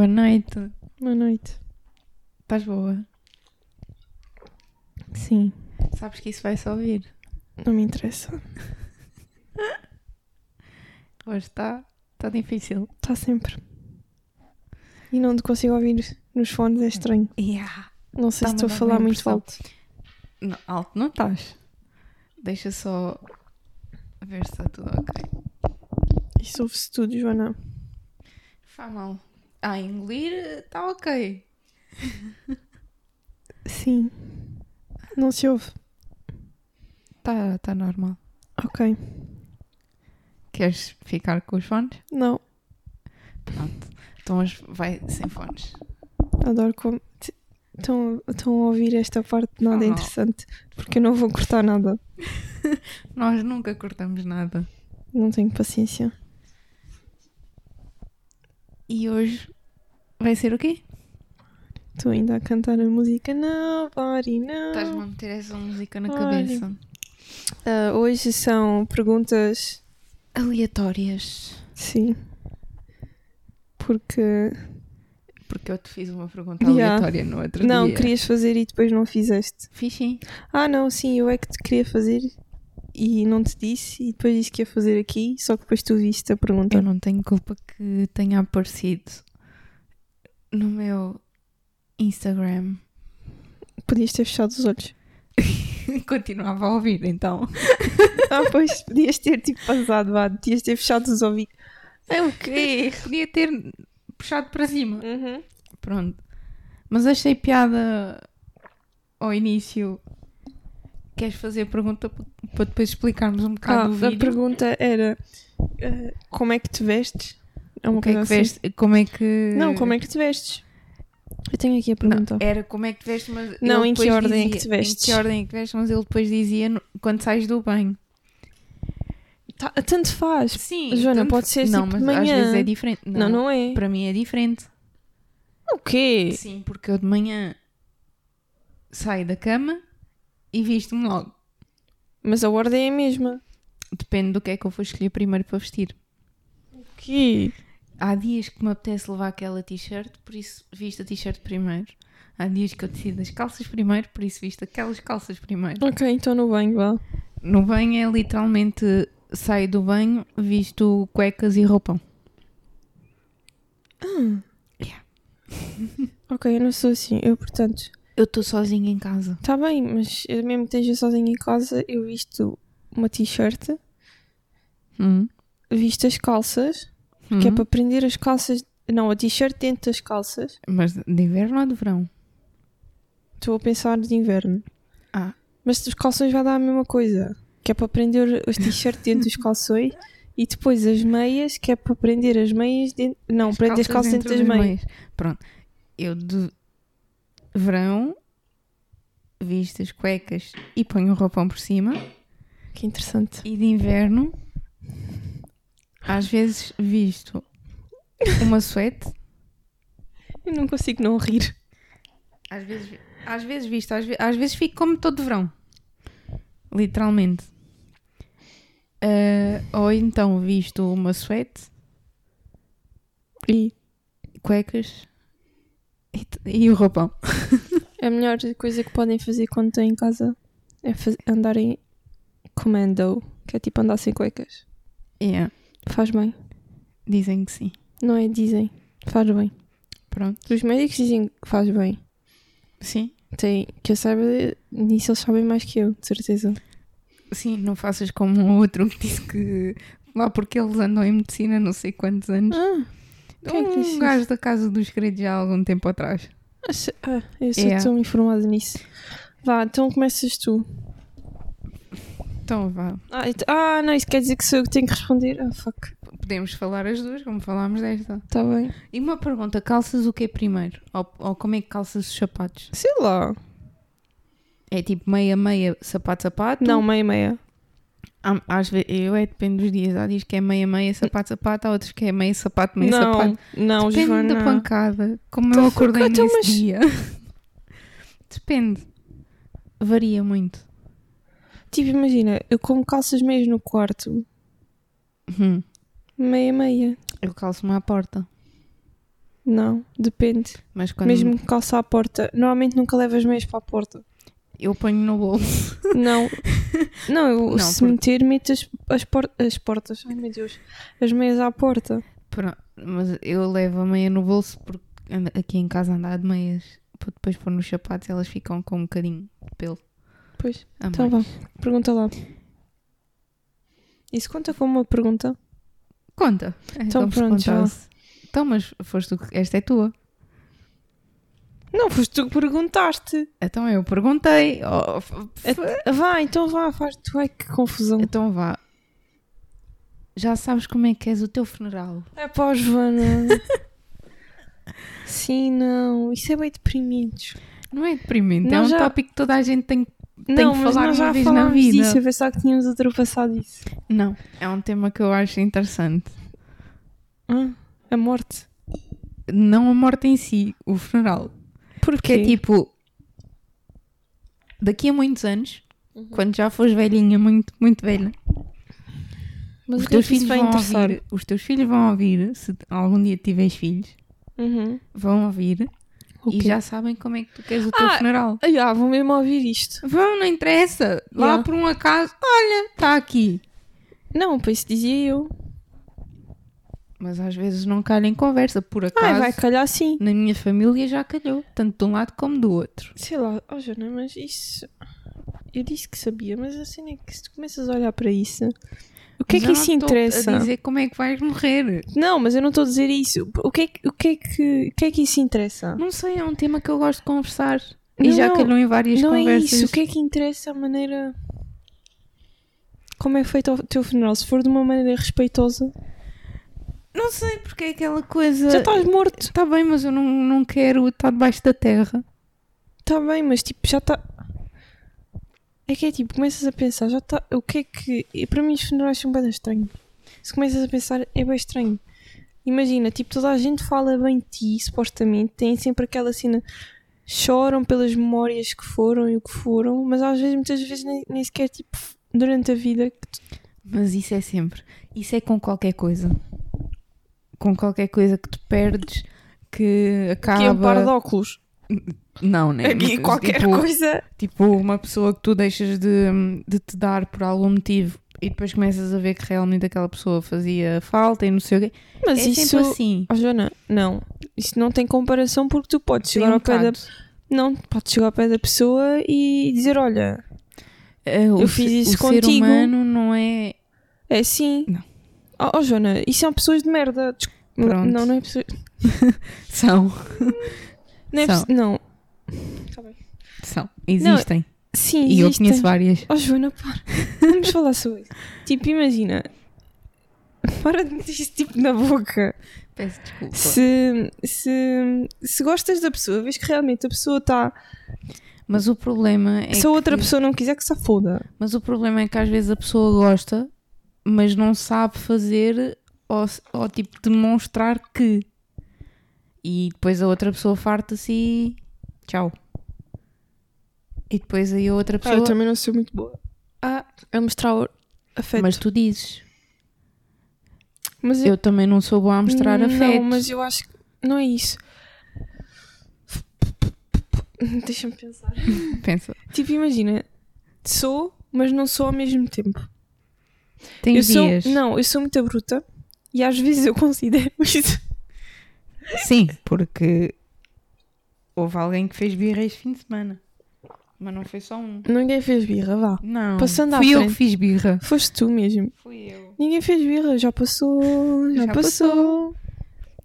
Boa noite. Boa noite. Estás boa? Sim, Sabes que isso vai só ouvir. não me interessa. Hoje está tá difícil. Está sempre. E não te consigo ouvir nos fones, é estranho. Yeah. Não sei se estou a falar muito alto. Não, alto não estás. Deixa só ver se está tudo ok. Isso ouve-se tudo, Joana. Faz mal. Ah, engolir está ok. Sim. Não se ouve. Está tá normal. Ok. Queres ficar com os fones? Não. Pronto. Então hoje vai sem fones. Adoro como. Estão, estão a ouvir esta parte de nada Ah. interessante. Porque eu não vou cortar nada. Nós nunca cortamos nada. Não tenho paciência. E hoje vai ser o quê? Estou ainda a cantar a música Nobody Estás-me Know. a meter essa música na cabeça. Ah, hoje são perguntas. Aleatórias. Sim. Porque. Porque eu te fiz uma pergunta Yeah. aleatória no outro Não, dia. querias fazer e depois não fizeste. Fiz sim. Ah, não, sim, eu é que te queria fazer e não te disse e depois disse que ia fazer aqui, só que depois tu viste a pergunta. Eu não tenho culpa que tenha aparecido no meu Instagram. Podias ter fechado os olhos. Continuava a ouvir, então. Ah, pois, podias ter tipo passado, vá, podias ter fechado os ouvidos. É o quê? Podia ter puxado para cima. Uhum. Pronto. Mas achei piada ao início. Queres fazer a pergunta para depois explicarmos um Ah, bocado o a vídeo? pergunta era ah, como é que te vestes? É uma O que é que coisa assim. veste? Como é que. Não, como é que te vestes? Eu tenho aqui a Não, pergunta. era como é que te vestes, mas. Não, em que ordem é que dizia- te vestes? Em que ordem é que te vestes, mas ele depois dizia quando sais do banho. Tá- tanto faz. Sim. Joana, tanto- pode ser Não, tipo mas de manhã. às vezes é diferente. Não, não, é. Para mim é diferente. O quê? Sim, porque eu de manhã saio da cama e visto-me logo. Mas a ordem é a mesma. Depende do que é que eu vou escolher primeiro para vestir. O quê? Há dias que me apetece levar aquela t-shirt, por isso visto a t-shirt primeiro. Há dias que eu decido as calças primeiro, por isso visto aquelas calças primeiro. Ok, então no banho, vá. No banho é literalmente saio do banho, visto cuecas e roupão. Ok, eu não sou assim. Eu, portanto, Eu estou sozinha em casa. Está bem, mas eu mesmo que esteja sozinha em casa, eu visto uma t-shirt, Hum. visto as calças, que é Hum. para prender as calças. Não, a t-shirt dentro das calças. Mas de inverno ou de verão? Estou a pensar de inverno. Ah. Mas os calções vai dar a mesma coisa. Que é para prender as t-shirt dentro dos calções. E depois as meias, que é para prender as meias dentro. Não, prender as calças dentro das meias. Pronto. Eu de verão visto as cuecas e ponho o roupão por cima. Que interessante. E de inverno, às vezes visto uma suete. Eu não consigo não rir. Às vezes, às vezes visto, às, às vezes fico como todo verão. Literalmente. Ah, ou então visto uma suete, E cuecas e, e o roupão. a melhor coisa que podem fazer quando estão em casa é faz- andar em commando, que é tipo andar sem cuecas. Yeah, Faz bem. dizem que sim. Não é? Dizem. Faz bem. Pronto. Os médicos dizem que faz bem. Sim. Tem, que eu saiba, nisso eles sabem mais que eu, de certeza. Sim, não faças como o outro que disse que lá porque eles andam em medicina não sei quantos anos. Ah, quem é que um gajo da casa dos já há algum tempo atrás. ah, eu sou Yeah. tão informada nisso. Vá, então começas tu. Então vá. Ah, ent- ah, não, isso quer dizer que sou eu que tenho que responder. Ah, fuck. Podemos falar as duas, como falámos desta. Tá bem. E uma pergunta: calças o que primeiro? Ou, ou como é que calças os sapatos? Sei lá. É tipo meia, meia, sapato, sapato? Não, meia, meia. Há- Às vezes, eu é depende dos dias. Há dias que é meia, meia, sapato, sapato. Há outros que é meia, sapato, meia, não, sapato. não, Depende Joana. da pancada. Como Então, eu acordei então, nesse mas- dia. Depende. Varia muito. Tipo, imagina, eu como calças meias no quarto. Hum. Meia, meia. Eu calço-me à porta. Não, depende. Mas quando Mesmo que calça à porta. Normalmente nunca levo as meias para a porta. eu ponho no bolso. Não. Não, eu Não, se porque- meter, meto as, as, por- as portas. Ai meu Deus. As meias à porta. Pronto, mas eu levo a meia no bolso porque aqui em casa andar de meias para depois pôr nos sapatos elas ficam com um bocadinho de pelo. Pois. Então mais. vá. Pergunta lá. Isso conta como uma pergunta? Conta. É Então se pronto, já. Então, mas foste tu que. Esta é tua. Não, foste tu que perguntaste. Então eu perguntei. Oh, É- Vá, então vá, faz tu. Ai que confusão. Então vá. Já sabes como é que és o teu funeral. É pá, Joana. Sim, não. Isso é bem deprimente. Não é deprimente, é Nós um já- tópico que toda a gente tem. Tem não, que mas falar nós uma já vez na vida. disso. Eu pensava que tínhamos ultrapassado isso. Não, é um tema que eu acho interessante. Ah, a morte. Não a morte em si, o funeral. Porque é tipo. Daqui a muitos anos, Uhum. quando já fores velhinha, muito, muito velha, mas os é teus filhos vão ouvir. Os teus filhos vão ouvir, se algum dia tiveres filhos, Uhum. vão ouvir O e quê? já sabem como é que tu queres o teu Ah, funeral. Ah, já, vou mesmo ouvir isto. Vão, não interessa. Lá Yeah. por um acaso, olha, está aqui. Não, pois dizia eu. Mas às vezes não calha em conversa, por Ah, acaso. vai calhar sim. Na minha família já calhou, tanto de um lado como do outro. Sei lá, oh mas isso. Eu disse que sabia, mas a cena é que se tu começas a olhar para isso. O que é que não isso interessa? A dizer como é que vais morrer. Não, mas eu não estou a dizer isso. O que é que, o que, é que, o que, é que isso interessa? Não sei, é um tema que eu gosto de conversar. E Não, já não, calhou em várias não é conversas. isso. O que é que interessa a maneira. Como é feito o teu funeral? Se for de uma maneira respeitosa, Não sei, porque é aquela coisa. já estás morto. Está bem, mas eu não, não quero estar debaixo da terra. Está bem, mas tipo, já está. É que é tipo, começas a pensar, já está. O que é que. e Para mim, os funerais são bem estranhos. Se começas a pensar, é bem estranho. Imagina, tipo, toda a gente fala bem de ti, supostamente, tem sempre aquela cena. Choram pelas memórias que foram e o que foram, mas às vezes, muitas vezes, nem, nem sequer, tipo, durante a vida. Mas isso é sempre. Isso é com qualquer coisa. Com qualquer coisa que tu perdes, que acaba. Que é um par de óculos. Não, né? Qualquer tipo, coisa. Tipo, uma pessoa que tu deixas de, de te dar por algum motivo e depois começas a ver que realmente aquela pessoa fazia falta e não sei o quê. Mas é isso. sempre assim. Oh, Joana, não. Isso não tem comparação porque tu podes chegar um ao pé da. Não, podes chegar ao pé da pessoa e dizer: Olha, Eh, o eu fiz isso o ser contigo. humano não é. é assim. Não. Oh, oh, Joana, isso são pessoas de merda. Pronto. Não, não é pessoas. São. Não. É São. Não. São. Existem. Sim, e eu conheço várias. Oh, Joana, para. Vamos falar sobre isso. Tipo, imagina. Para de meter isso tipo na boca. Peço desculpa. Se, se, se gostas da pessoa, vês que realmente a pessoa está. Mas o problema é se a outra que... pessoa não quiser, que se foda. Mas o problema é que às vezes a pessoa gosta, mas não sabe fazer ou, ou tipo demonstrar que. E depois a outra pessoa farta-se e. Tchau. E depois aí a outra Ah, pessoa. eu também não sou muito boa. Ah, a mostrar o afeto. mas tu dizes. Mas Eu também não sou boa a mostrar não, afeto. mas eu acho que não é isso. Deixa-me pensar. Pensa. Tipo, imagina, sou, mas não sou ao mesmo tempo. Tem eu sou, dias. não, eu sou muito bruta e às vezes eu considero isso. Sim, porque houve alguém que fez birra este fim de semana. Mas não foi só um. Ninguém fez birra, vá. Não. Passando à fui eu que fiz birra. Foste tu mesmo. Fui eu. Ninguém fez birra, já passou, já, Já passou.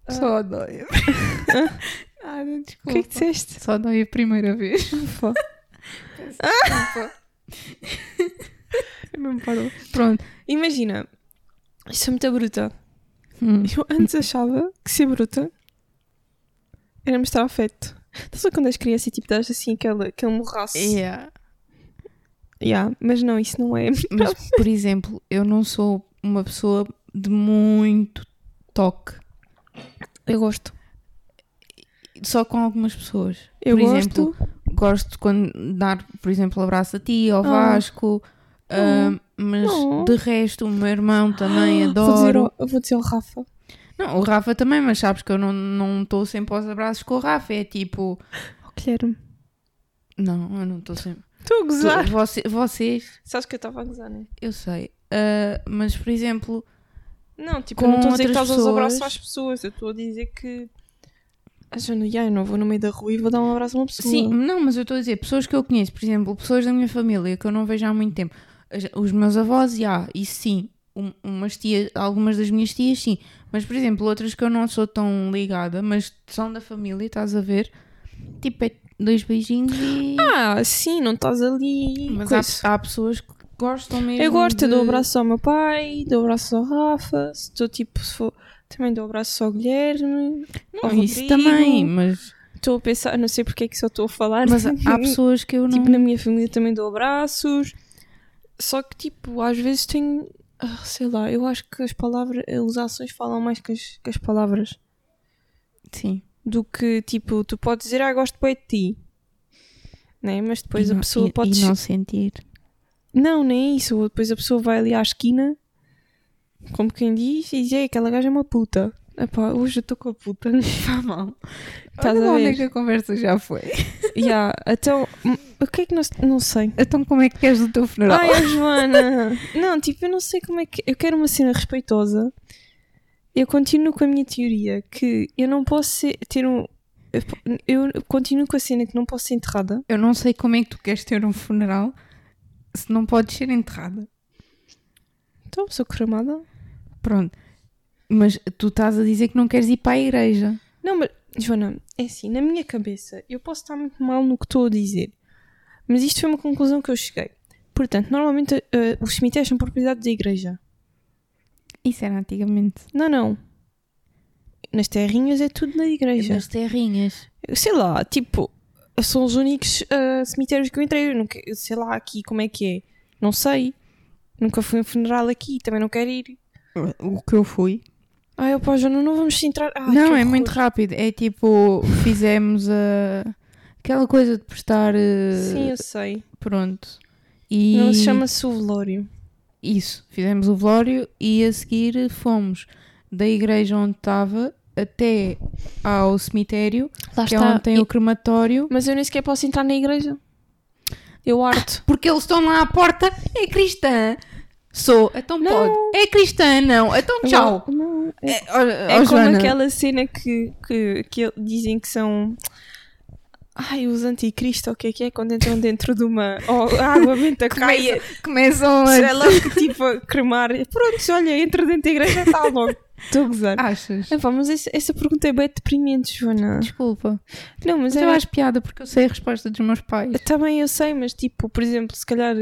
Só dói. ah, não, O desculpa. que é que disseste? Só dói a primeira vez. Ufa. Desculpa. Mesmo parou. Pronto. Imagina, eu sou muito bruta. Hum. Eu antes achava que ser bruta era mostrar afeto. Estás a ver quando és criança e tipo dás assim aquele, aquele morraço? Yeah. Yeah, mas não, isso não é. Mas, por exemplo, eu não sou uma pessoa de muito toque. Eu gosto. Só com algumas pessoas. Eu por gosto. exemplo, gosto quando dar, por exemplo, abraço a ti, ao Ah. Vasco. ah, mas de resto, o meu irmão também Vou dizer, adoro. ao, vou dizer ao Rafa. Não, o Rafa também, mas sabes que eu não não estou sempre aos abraços com o Rafa. É tipo. Oh, Guilherme. Não, eu não estou sempre. Estou a Tu- gozar. você- vocês, Sabes que eu estava a gozar, né? eu sei. Ah, mas, por exemplo, Não, tipo, Com eu não estou a dizer que outras estás aos abraços pessoas. às pessoas. Eu estou a dizer que. A Joana, já, eu não vou no meio da rua e vou dar um abraço a uma pessoa. sim, não, mas eu estou a dizer, pessoas que eu conheço, por exemplo, pessoas da minha família que eu não vejo há muito tempo. Os meus avós, já, isso sim. Um- umas tias, algumas das minhas tias, sim. Mas, por exemplo, outras que eu não sou tão ligada, mas são da família, estás a ver? Tipo, é dois beijinhos e. Ah, sim, não estás ali. mas há, há pessoas que gostam mesmo. Eu gosto, eu de... dou abraço ao meu pai, dou abraço ao Rafa, se estou tipo, for, também dou abraço ao Guilherme, Não, isso Rodrigo. também, mas, Estou a pensar, não sei porque é que só estou a falar. mas há pessoas que eu não. Tipo, na minha família também dou abraços. Só que, tipo, às vezes tenho. Ah, sei lá, eu acho que as palavras, as ações falam mais que as, que as palavras. Sim. Do que, tipo, tu podes dizer, ah, gosto bem de ti. Né? Mas depois E a não- pessoa e, pode. E não sentir. Não, nem é isso. Depois a pessoa vai ali à esquina, como quem diz, e diz, "Ei, aquela gaja é uma puta. Epá, hoje eu estou com a puta. Está mal. Estás Olha a onde ver? é que a conversa já foi. yeah, então, o que é que nós. Não sei. Então como é que queres o teu funeral? Ai, Joana! Não, tipo, eu não sei como é que. Eu quero uma cena respeitosa. Eu continuo com a minha teoria que eu não posso ser- ter um. Eu continuo com a cena que não posso ser enterrada. Eu não sei como é que tu queres ter um funeral se não podes ser enterrada. Então, sou cremada. Pronto. Mas tu estás a dizer que não queres ir para a igreja. Não, mas, Joana, é assim, na minha cabeça, eu posso estar muito mal no que estou a dizer, mas isto foi uma conclusão que eu cheguei. Portanto, normalmente eh, os cemitérios são propriedade da igreja. Isso era antigamente. Não, não. Nas terrinhas é tudo da igreja. Nas terrinhas. Sei lá, tipo, são os únicos eh, cemitérios que eu entrei. Eu nunca, sei lá aqui como é que é. Não sei. Nunca fui a um funeral aqui, também não quero ir. O que eu fui. Ai, opá, Joana, não vamos entrar. Ai, não, é horror. muito rápido. É tipo, fizemos a... aquela coisa de prestar. eh, Sim, eu sei. Pronto. E Não, chama-se o velório. Isso, fizemos o velório e a seguir fomos da igreja onde estava até ao cemitério, Lá que é onde tem E- o crematório. Mas eu nem sequer posso entrar na igreja. Eu arto. Porque eles estão lá à porta, é cristã. Sou, então Não. pode. É cristã, não. Então tchau. Não, é, É, é ó, como aquela cena que, que, que dizem que são. Ai, os anticristo, o que é que é? Quando entram dentro de uma. Oh, água benta cai. começam, começam a... Lá, que tipo a cremar. Pronto, olha, entra dentro da igreja está logo. Estou a gozar. Achas? Epá, mas essa, essa pergunta é bem deprimente, Joana. Desculpa. Não, mas Mas eu é. acho piada porque eu sei a resposta dos meus pais. Também eu sei, mas tipo, por exemplo, se calhar.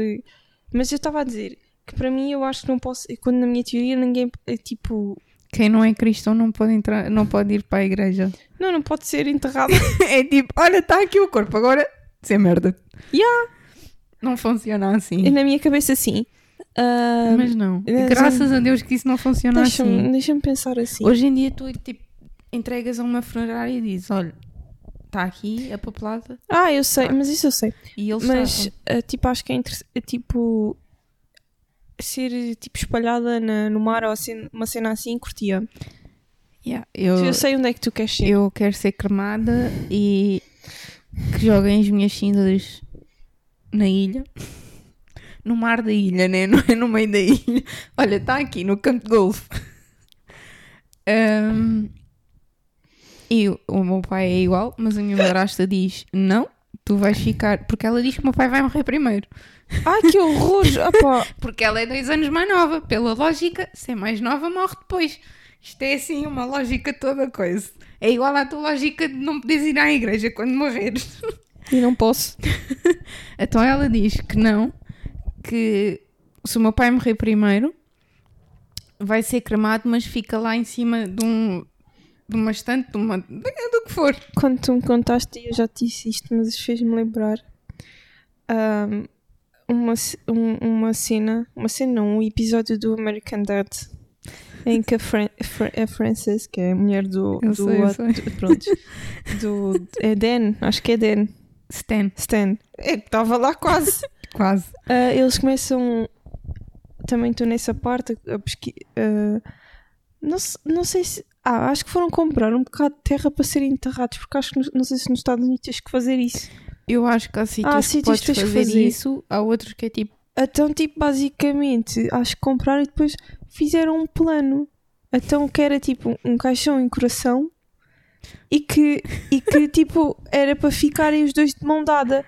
Mas eu estava a dizer que para mim eu acho que não posso. Quando na minha teoria ninguém. é, Tipo. Quem não é cristão não pode entrar, não pode ir para a igreja. Não, não pode ser enterrado. É tipo, olha, está aqui o corpo, agora sem merda. Yeah. Não funciona assim. na minha cabeça, sim. Ah, Mas não. mas- Graças a Deus que isso não funciona Deixa-me assim. deixa pensar assim. Hoje em dia tu tipo, entregas a uma funerária e dizes, olha, está aqui a papelada Ah, eu sei, mas isso eu sei. Mas, ah, tipo, acho que é, inter- é, tipo ser tipo espalhada na- no mar ou assim, uma cena assim, curtia. Yeah, eu, Eu sei onde é que tu queres ser. eu quero ser cremada e que joguem as minhas cinzas na ilha. No mar da ilha, né? Não é no meio da ilha. Olha, está aqui no campo de golfe. Ahm, e o- o meu pai é igual, mas a minha madrasta diz: Não, tu vais ficar. Porque ela diz que o meu pai vai morrer primeiro. Ai, que horror! Opa. Porque ela é dois anos mais nova. Pela lógica, se é mais nova, morre depois. Isto é assim uma lógica toda coisa. É igual à tua lógica de não poderes ir à igreja quando morreres. E não posso. Então ela diz que não, que se o meu pai morrer primeiro, vai ser cremado, mas fica lá em cima de um de uma estante, de uma, do que for. Quando tu me contaste, eu já te disse isto, mas fez-me lembrar ahm, uma, um- uma cena, uma cena não, um episódio do American Dad em que a, Fran Fra- a Frances, que é a mulher do, Eu do, sei, sei. pronto, do é Dan, acho que é Dan, Stan, Stan, é estava lá quase. quase. Ah, eles começam. Também estou nessa parte a pesqui- ah, Não, não sei se. Ah, acho que foram comprar um bocado de terra para serem enterrados, porque acho que no- não sei se nos Estados Unidos tens que fazer isso. Eu acho que há sítios Há que sítios podes fazer, fazer. isso, há outros que é tipo, Então, tipo, basicamente, acho que compraram e depois fizeram um plano. Então, que era tipo um caixão em coração e que, e que tipo, era para ficarem os dois de mão dada.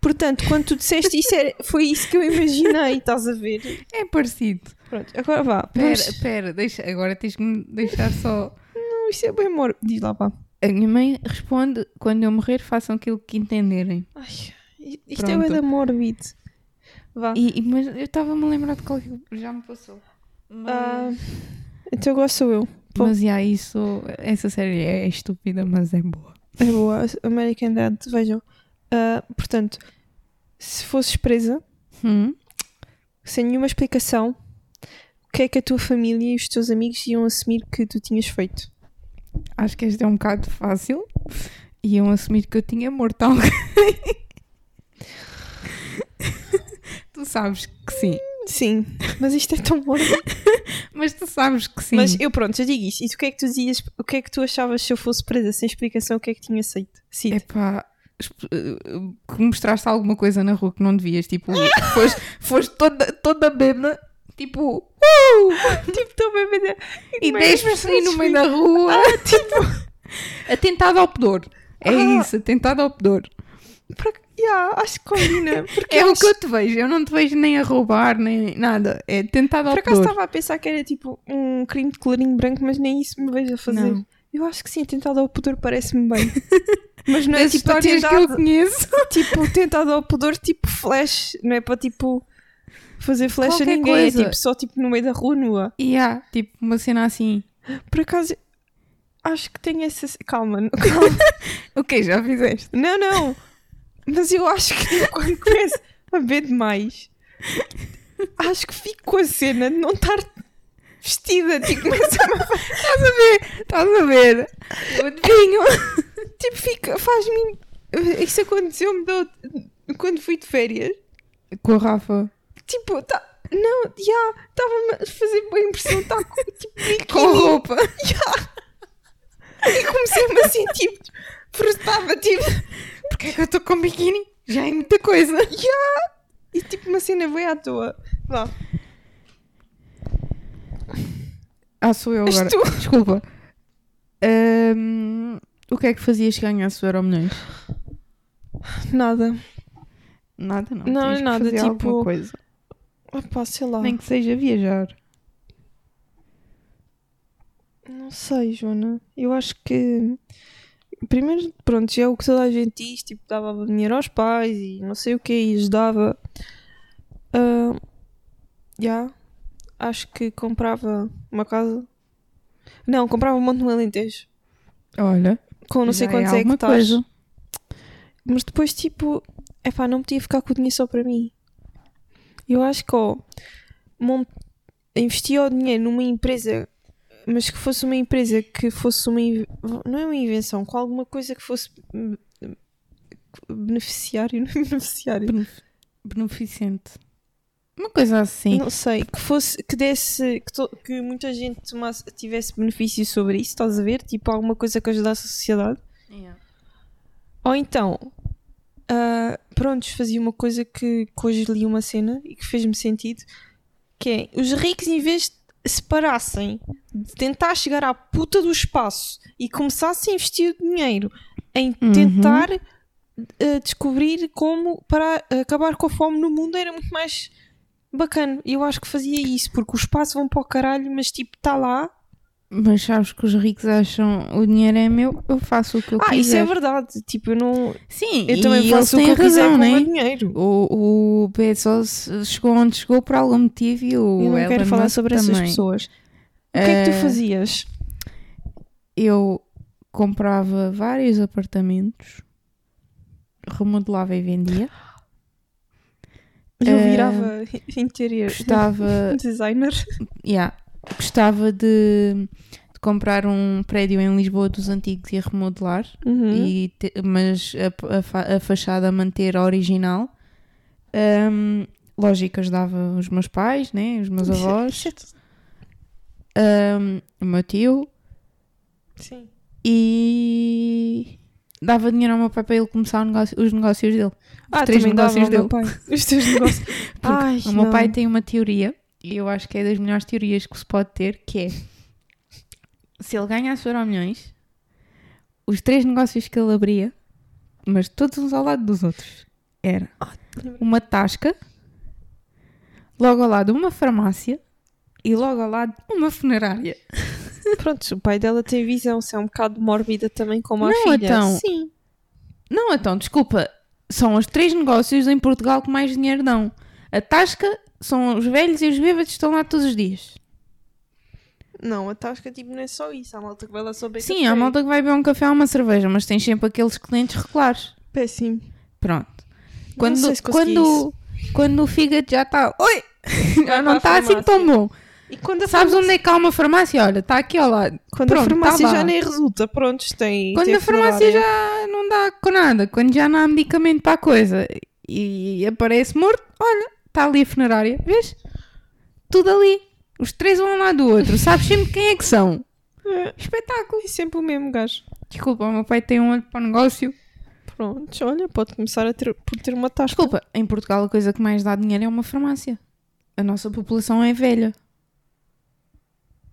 Portanto, quando tu disseste isso, era, foi isso que eu imaginei, estás a ver? é parecido. Pronto, agora vá. Pera, pera, deixa, agora tens que me deixar só. Não, isso é bem mórbido. Diz lá, vá. A minha mãe responde: quando eu morrer, façam aquilo que entenderem. Ai, isto é Pronto. bem da mórbido. Vá. E, e- mas eu estava-me a lembrar de qualquer já me passou. Mas, Ah, então sou eu. bom. mas já, isso, essa série é estúpida, mas é boa. É boa. American Dad, vejam. Ah, portanto, se fosses presa, Hum? sem nenhuma explicação, o que é que a tua família e os teus amigos iam assumir que tu tinhas feito? Acho que esta é um bocado fácil. Iam assumir que eu tinha morto alguém. tu sabes que sim. Sim, mas isto é tão mórbido. Mas tu sabes que sim. Mas eu pronto, eu digo isto. E tu, o que é que tu dizias? O que é que tu achavas se eu fosse presa sem explicação? O que é que tinha? Epá, esp- eh, que mostraste alguma coisa na rua que não devias, tipo, foste, foste toda, toda bêbada, tipo, tipo, estou bem bem. e deixas-me assim no meio da rua, tipo, atentado ao pudor. É Ah. isso, atentado ao pudor. Yeah, acho que combina. Porque É eu o que eu te vejo, eu não te vejo nem a roubar, nem nada. É tentado ao Por acaso estava a pensar que era tipo um crime de colorinho branco, mas nem isso me vejo a fazer. Não. Eu acho que sim, atentado ao pudor parece-me bem. mas não é Das tipo histórias que eu atentado, conheço. tipo tentado ao pudor, tipo flash, não é para tipo fazer a Qualquer ninguém, coisa. é tipo só tipo no meio da rua nua. E há, tipo, uma cena assim. Por acaso acho que tenho essa. Calma, calma. O que já fizeste? não, não. Mas eu acho que quando começo a ver demais, acho que fico com a cena de não estar vestida. Tipo, começa Estás a ver? Estás a ver? Eu adivinho. Tipo, fica, faz-me. Isso aconteceu-me da outra- quando fui de férias. Com a Rafa. Tipo, tá. Não, já, estava-me a fazer boa impressão, tá com, tipo, biquíni. Com roupa. E comecei-me a sentir frustrada, tipo, Porquê é que eu estou com biquíni? Já é muita coisa. e tipo, uma cena veio à toa. Vá, Ah, sou eu agora. tu. Desculpa. Ahm, o que é que fazias se ganhasse o Euro Milhões? Nada. Nada, não. Não, Tens nada, fazer tipo- alguma coisa. Opá, sei lá. Nem que seja viajar. Não sei, Joana. Eu acho que. Primeiro, pronto, já é o que toda a gente diz, tipo, dava dinheiro aos pais e não sei o que, e ajudava. Ah, Já. Acho que comprava uma casa. Não, comprava um monte no Alentejo. Olha. Com não sei já quantos é é coisa. Mas depois, tipo, é pá, não podia ficar com o dinheiro só para mim. Eu acho que, ó, mont... investia o dinheiro numa empresa, mas que fosse uma empresa que fosse uma. Não é uma invenção, com alguma coisa que fosse. hum, beneficiário, não é beneficiário. Benef- Beneficente. Uma coisa assim. Não sei, que fosse, que desse, que, to- que muita gente tomasse, tivesse benefício sobre isso, estás a ver? Tipo, alguma coisa que ajudasse a sociedade. Ou então, ah, prontos, fazia uma coisa que, que hoje li uma cena e que fez-me sentido, que é, os ricos em vez de se parassem de tentar chegar à puta do espaço e começassem a investir o dinheiro em Uhum. tentar ah, descobrir como para acabar com a fome no mundo era muito mais bacana. E eu acho que fazia isso, porque o espaço vão para o caralho, mas tipo, está lá. Mas sabes que os ricos acham o dinheiro é meu, eu faço o que eu ah, quiser. isso é verdade. Tipo, eu não. Sim, Eu também faço o que eu quiser razão, com o né? meu dinheiro. O, o Bezos chegou onde chegou por algum motivo e o Eu não quero Elon falar Musk sobre essas também. pessoas. O que é que tu Eh, fazias? Eu comprava vários apartamentos, remodelava e vendia. Eu virava interior Gostava, designer. yeah, gostava de, de comprar um prédio em Lisboa dos antigos e a remodelar, Uhum. e te- mas a, a fa- a fachada manter a original. Ahm, lógico, ajudava os meus pais, né, os meus avós. Ahm, o meu tio Sim. e dava dinheiro ao meu pai para ele começar negócio- os negócios dele. Ah, três também dava negócios dele. Os teus negócios. Ai, o meu não. pai tem uma teoria, eu acho que é das melhores teorias que se pode ter, que é se ele ganhasse euro milhões, os três negócios que ele abria, mas todos uns ao lado dos outros, era uma tasca, logo ao lado uma farmácia e logo ao lado uma funerária. Pronto, o pai dela tem visão, se é um bocado mórbida também como a Não, filha. então. Sim. Não, então, desculpa, são os três negócios em Portugal que mais dinheiro dão. A tasca são os velhos e os bêbados que estão lá todos os dias. Não, a tasca tipo não é só isso. Há malta que vai lá só beber Sim, café. há malta que vai beber um café ou uma cerveja, mas tens sempre aqueles clientes regulares. Péssimo. Pronto. Quando, sei se quando, quando o fígado já está. Oi! Já não para a está assim tão bom. E quando Sabes farmácia, onde é que há uma farmácia? Olha, está aqui ao lado. quando Pronto, a farmácia tá já nem resulta, prontos, tem. Quando tem a farmácia funerária. já não dá com nada, quando já não há medicamento para a coisa e aparece morto, olha, está ali a funerária, vês? Tudo ali. Os três um ao lado do outro. Sabes sempre quem é que são. É, Espetáculo. é sempre o mesmo gajo. Desculpa, o meu pai tem um olho para o negócio. Prontos, olha, pode começar a ter, por ter uma tasca. Desculpa, em Portugal a coisa que mais dá dinheiro é uma farmácia. A nossa população é velha.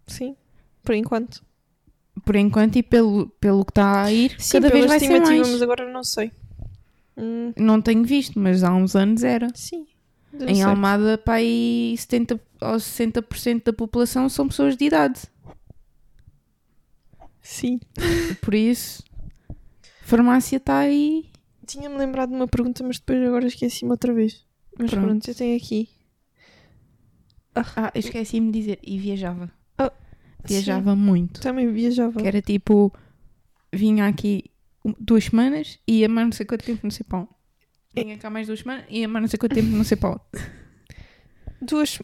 Sim, por enquanto. Por enquanto e pelo, pelo que está a ir, Sim, cada vez vai ser mais. mas agora não sei. Hum, Não tenho visto, mas há uns anos era. sim. Deu Em certo. Almada, para aí 70 ou 60% da população são pessoas de idade. Sim. Por isso, farmácia está aí. Tinha-me lembrado de uma pergunta, mas depois agora esqueci-me outra vez. Mas Pronto. pronto, eu tenho aqui. Ah, esqueci-me de dizer. E viajava. Ah, Viajava muito. Sim, também viajava. Que era tipo, vinha aqui duas semanas e ia mais não sei quanto tempo, não sei para onde. Vinha cá mais duas semanas e ia mais não sei quanto tempo, não sei para onde. Duas.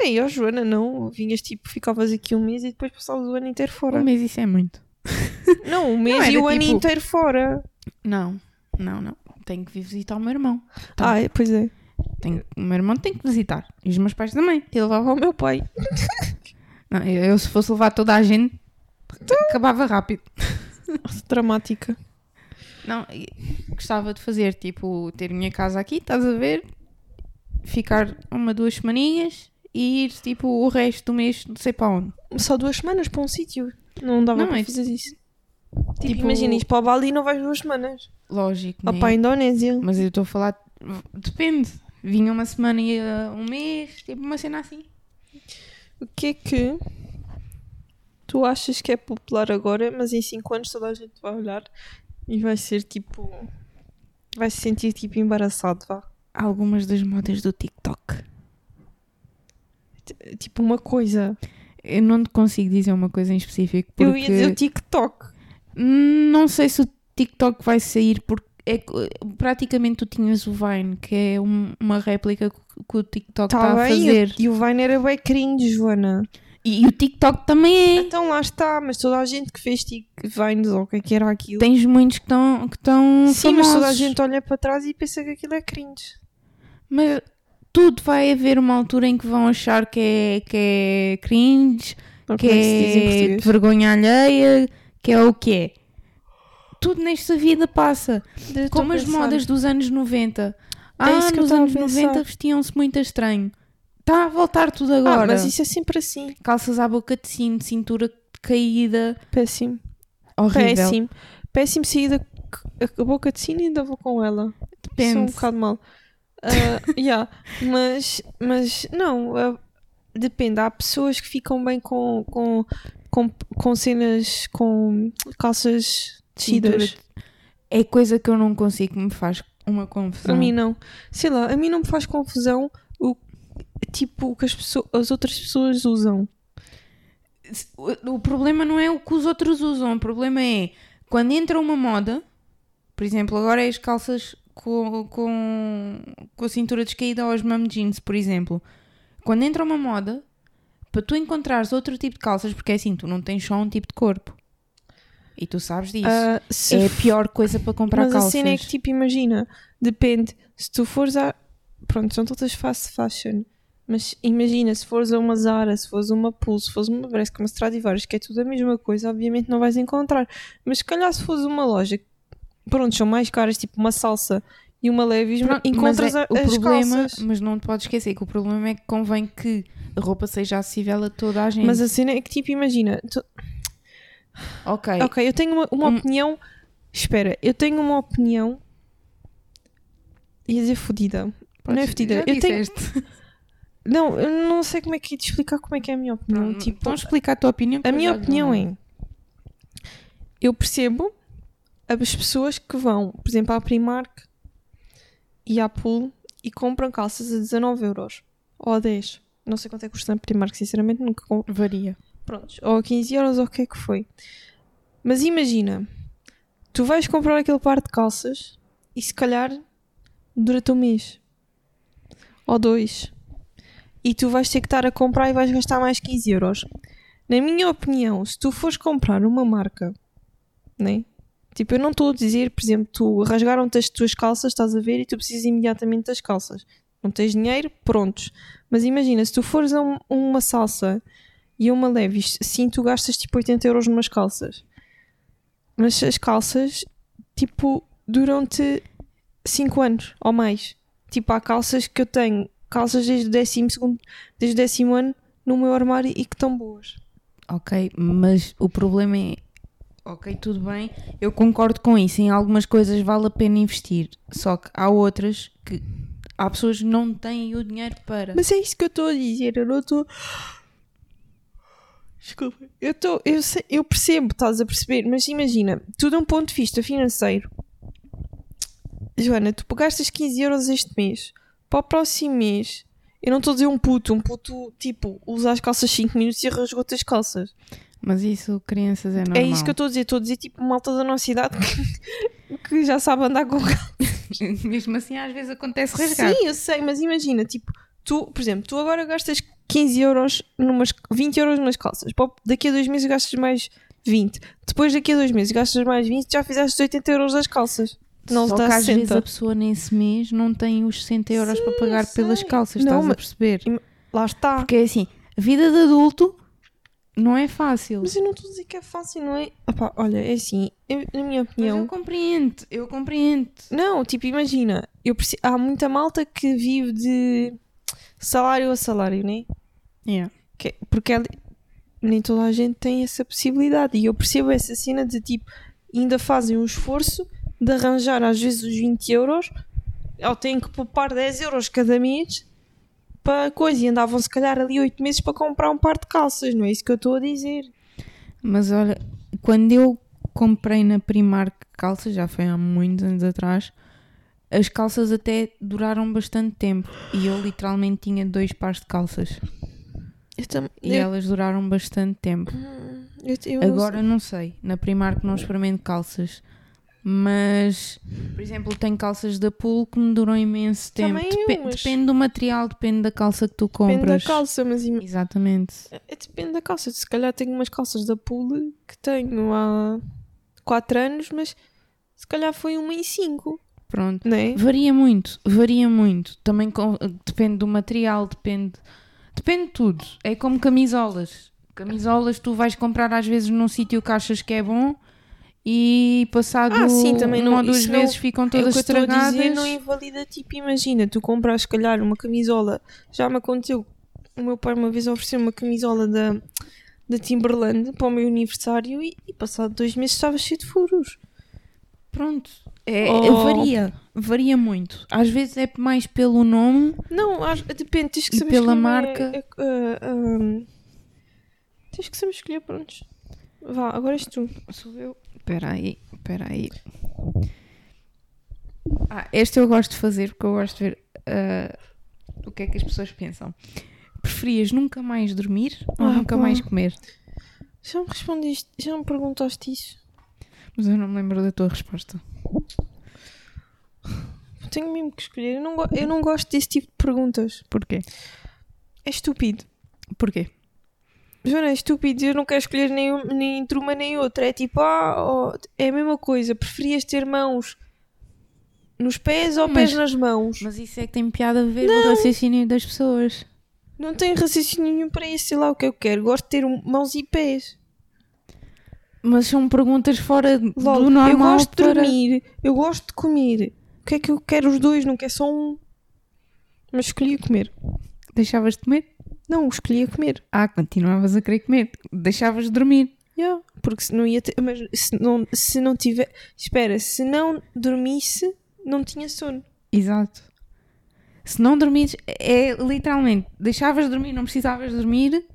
Ei, ó Joana, não. Vinhas tipo, ficavas aqui um mês e depois passavas o ano inteiro fora. Um mês isso é muito. Não, um mês Não, e o ano tipo- inteiro fora. Não, não, não. Tenho que vir visitar o meu irmão. Ah, é, pois é. Tenho, o meu irmão tem que visitar. E os meus pais também. Eu levava o meu pai. Não, eu, eu, se fosse levar toda a gente, acabava rápido. Dramática. Não, gostava de fazer, tipo, ter minha casa aqui, estás a ver? Ficar uma, duas semaninhas e ir, tipo, o resto do mês, não sei para onde. Só duas semanas para um sítio. Não dava Não, para é fazer isso. Tipo, tipo- imagina, isto para o Bali não vais duas semanas. Lógico, Ou né? para a Indonésia. Mas eu estou a falar, depende. Vinha uma semana e ia um mês, tipo, uma cena assim. O que é que tu achas que é popular agora, mas em 5 anos toda a gente vai olhar e vai ser tipo. Vai se sentir tipo embaraçado, vá. Algumas das modas do TikTok. T- Tipo uma coisa. Eu não te consigo dizer uma coisa em específico porque Eu ia dizer o TikTok. não sei se o TikTok vai sair porque é, praticamente tu tinhas o Vine, que é um- uma réplica que o TikTok está a Tá bem, fazer. e o Vine era bem cringe, Joana. E, e o TikTok também é. Então lá está, mas toda a gente que fez Vines ou o que é que era aquilo. Tens muitos que estão que Sim, mas toda a famosos. gente olha para trás e pensa que aquilo é cringe. Mas tudo vai haver uma altura em que vão achar que é, que é cringe, Ou que é é português? vergonha alheia, que é o que é. Tudo nesta vida passa. Como as modas dos anos 90. É Ah, nos anos pensar. 90 vestiam-se muito estranho. Está a voltar tudo Ah, agora. mas isso é sempre assim. Calças à boca de cinto, cintura caída. Péssimo. Horrível. Péssimo. Péssimo sair da a boca de sino e ainda vou com ela. Sou um Depende. bocado mal. Ah, yeah, mas, mas não, ah, depende. Há pessoas que ficam bem com, com, com, com cenas com calças descidas. É coisa que eu não consigo, que me faz uma confusão. A mim não. Sei lá, a mim não me faz confusão tipo o que as, pessoas, as outras pessoas usam. O, o problema não é o que os outros usam, o problema é quando entra uma moda, por exemplo, agora é as calças com, com, com a cintura descaída ou as mom jeans, por exemplo. Quando entra uma moda, para tu encontrares outro tipo de calças, porque é assim, tu não tens só um tipo de corpo. E tu sabes disso. Se é a pior coisa para comprar Mas calças. a cena é que, tipo, imagina, depende, se tu fores a. Pronto, são todas fast fashion, Mas imagina, se fores a uma Zara, se fores a uma Pulse, se fores uma Bresca, uma Stradivarius, que é tudo a mesma coisa, obviamente não vais encontrar. Mas se calhar se fores uma loja, pronto, são mais caras, tipo uma salsa e uma Levis, Pronto, encontras é- a- o as problema, calças. mas não te podes esquecer que o problema é que convém que a roupa seja acessível a toda a gente. Mas a cena é que, tipo, imagina, tu- ok, Ok, eu tenho uma, uma Um- opinião. Espera, eu tenho uma opinião. Ia dizer fodida. Não é fodida. Eu tenho. Não, eu não sei como é que é de explicar como é que é a minha opinião. Não, tipo, então explica a tua opinião. a minha opinião dou. é. Eu percebo as pessoas que vão, por exemplo, à Primark e à Pool e compram calças a 19 euros ou a 10. Não sei quanto é que custa na Primark, sinceramente nunca compro. Varia. Prontos, ou a 15 euros ou o que é que foi. Mas imagina, tu vais comprar aquele par de calças e se calhar dura-te um mês ou dois e tu vais ter que estar a comprar e vais gastar mais 15 euros. Na minha opinião, se tu fores comprar uma marca, né? Tipo, eu não estou a dizer, por exemplo, tu rasgaram-te as tuas calças, estás a ver, e tu precisas imediatamente das calças. Não tens dinheiro, prontos. Mas imagina, se tu fores a um- uma salsa e uma Levis, sim, tu gastas tipo 80 euros numas calças. Mas as calças, tipo, duram-te 5 anos ou mais. Tipo, há calças que eu tenho, calças desde o décimo, segundo, desde o décimo ano no meu armário e que estão boas. Ok, mas o problema é. Ok, tudo bem, eu concordo com isso. Em algumas coisas vale a pena investir. Só que há outras que há pessoas que não têm o dinheiro para. Mas é isso que eu estou a dizer, eu não estou. Desculpa. Eu, tô, eu, sei- eu percebo, estás a perceber, mas imagina, tudo de um ponto de vista financeiro. Joana, tu gastas 15 euros este mês, para o próximo mês, eu não estou a dizer um puto, um puto tipo, usa as calças 5 minutos e rasgou-te as calças. Mas isso, crianças, é normal. É isso que eu estou a dizer, estou a dizer tipo malta da nossa idade que, que já sabe andar com Mesmo assim, às vezes acontece rasgar. Sim, eu sei, mas imagina, tipo, tu, por exemplo, tu agora gastas 15 euros, numas, 20 euros nas calças, daqui a dois meses gastas mais 20, depois daqui a dois meses gastas mais 20, já fizeste 80 euros das calças. Não Só dá que às vezes 60. a pessoa nesse mês não tem os 60 euros para Sim, pagar eu pelas calças, Não, estás a mas- perceber? Lá está. Porque é assim, a vida de adulto não é fácil. Mas eu não estou a dizer que é fácil, não é? Opá, olha, é assim, eu- na minha Mas opinião. eu compreendo, eu compreendo. Não, tipo, imagina, eu preci- há muita malta que vive de salário a salário, né? Yeah. Que- porque ela- nem toda a gente tem essa possibilidade. E eu percebo essa cena de tipo, ainda fazem um esforço de arranjar às vezes os 20 euros, ou têm que poupar 10 euros cada mês para coisa. E andavam se calhar ali 8 meses para comprar um par de calças, não é isso que eu estou a dizer. Mas olha, quando eu comprei na Primark calças, já foi há muitos anos atrás, as calças até duraram bastante tempo. E eu literalmente tinha dois pares de calças. Eu tam- E eu- elas duraram bastante tempo. eu- eu não Agora não sei, na Primark não experimento calças. Mas, por exemplo, tenho calças da Pool que me duram imenso tempo. Também eu, Depe- mas- Depende do material, depende da calça que tu Depende da compras. calça, mas Exatamente. é- depende da calça. Se calhar tenho umas calças da Pool que tenho há 4 anos, mas se calhar foi uma em 5, Pronto. é? Varia muito, varia muito. Também com- depende do material, depende. Depende de tudo. É como camisolas. Camisolas tu vais comprar às vezes num sítio que achas que é bom e passado Ah, sim, também uma não- ou duas isso não- vezes ficam É todas a estragadas. dizer não invalida, tipo, imagina, tu compras, se calhar, uma camisola, já me aconteceu, o meu pai uma vez ofereceu uma camisola da, da Timberland para o meu aniversário e, e passado dois meses estava cheio de furos. Pronto. É, Oh. é- varia, varia muito. Às vezes é mais pelo nome, Não, depende, tens que saber pela escolher, marca? é, é, é, hum, tens que saber escolher, prontos. Vá, agora és tu. Sou eu. Espera aí, espera aí. Ah, este eu gosto de fazer porque eu gosto de ver ah, o que é que as pessoas pensam. Preferias nunca mais dormir ou Ah, nunca pá. mais comer? Já me respondeste, já me perguntaste isso. Mas eu não me lembro da tua resposta. Tenho mesmo que escolher. Eu não, eu não gosto desse tipo de perguntas. Porquê? É estúpido. Porquê? Joana, é estúpido, eu não quero escolher nem, nem entre uma nem outra. É tipo, ah, oh, é a mesma coisa. Preferias ter mãos nos pés ou Mas- pés nas mãos? Mas isso é que tem piada a ver com o raciocínio das pessoas. Não tenho raciocínio nenhum para isso, sei lá o que eu quero. Gosto de ter mãos e pés. Mas são perguntas fora Logo, do normal eu gosto de para... dormir, eu gosto de comer. O que é que eu quero os dois? Não quero só um. Mas escolhi comer. Deixavas de comer? Não, escolhi comer. Ah, continuavas a querer comer. Deixavas de dormir. Yeah, porque se não ia ter. Mas se não, se não tiver. Espera, se não dormisse, não tinha sono. Exato. Se não dormires, é literalmente, deixavas de dormir, não precisavas dormir,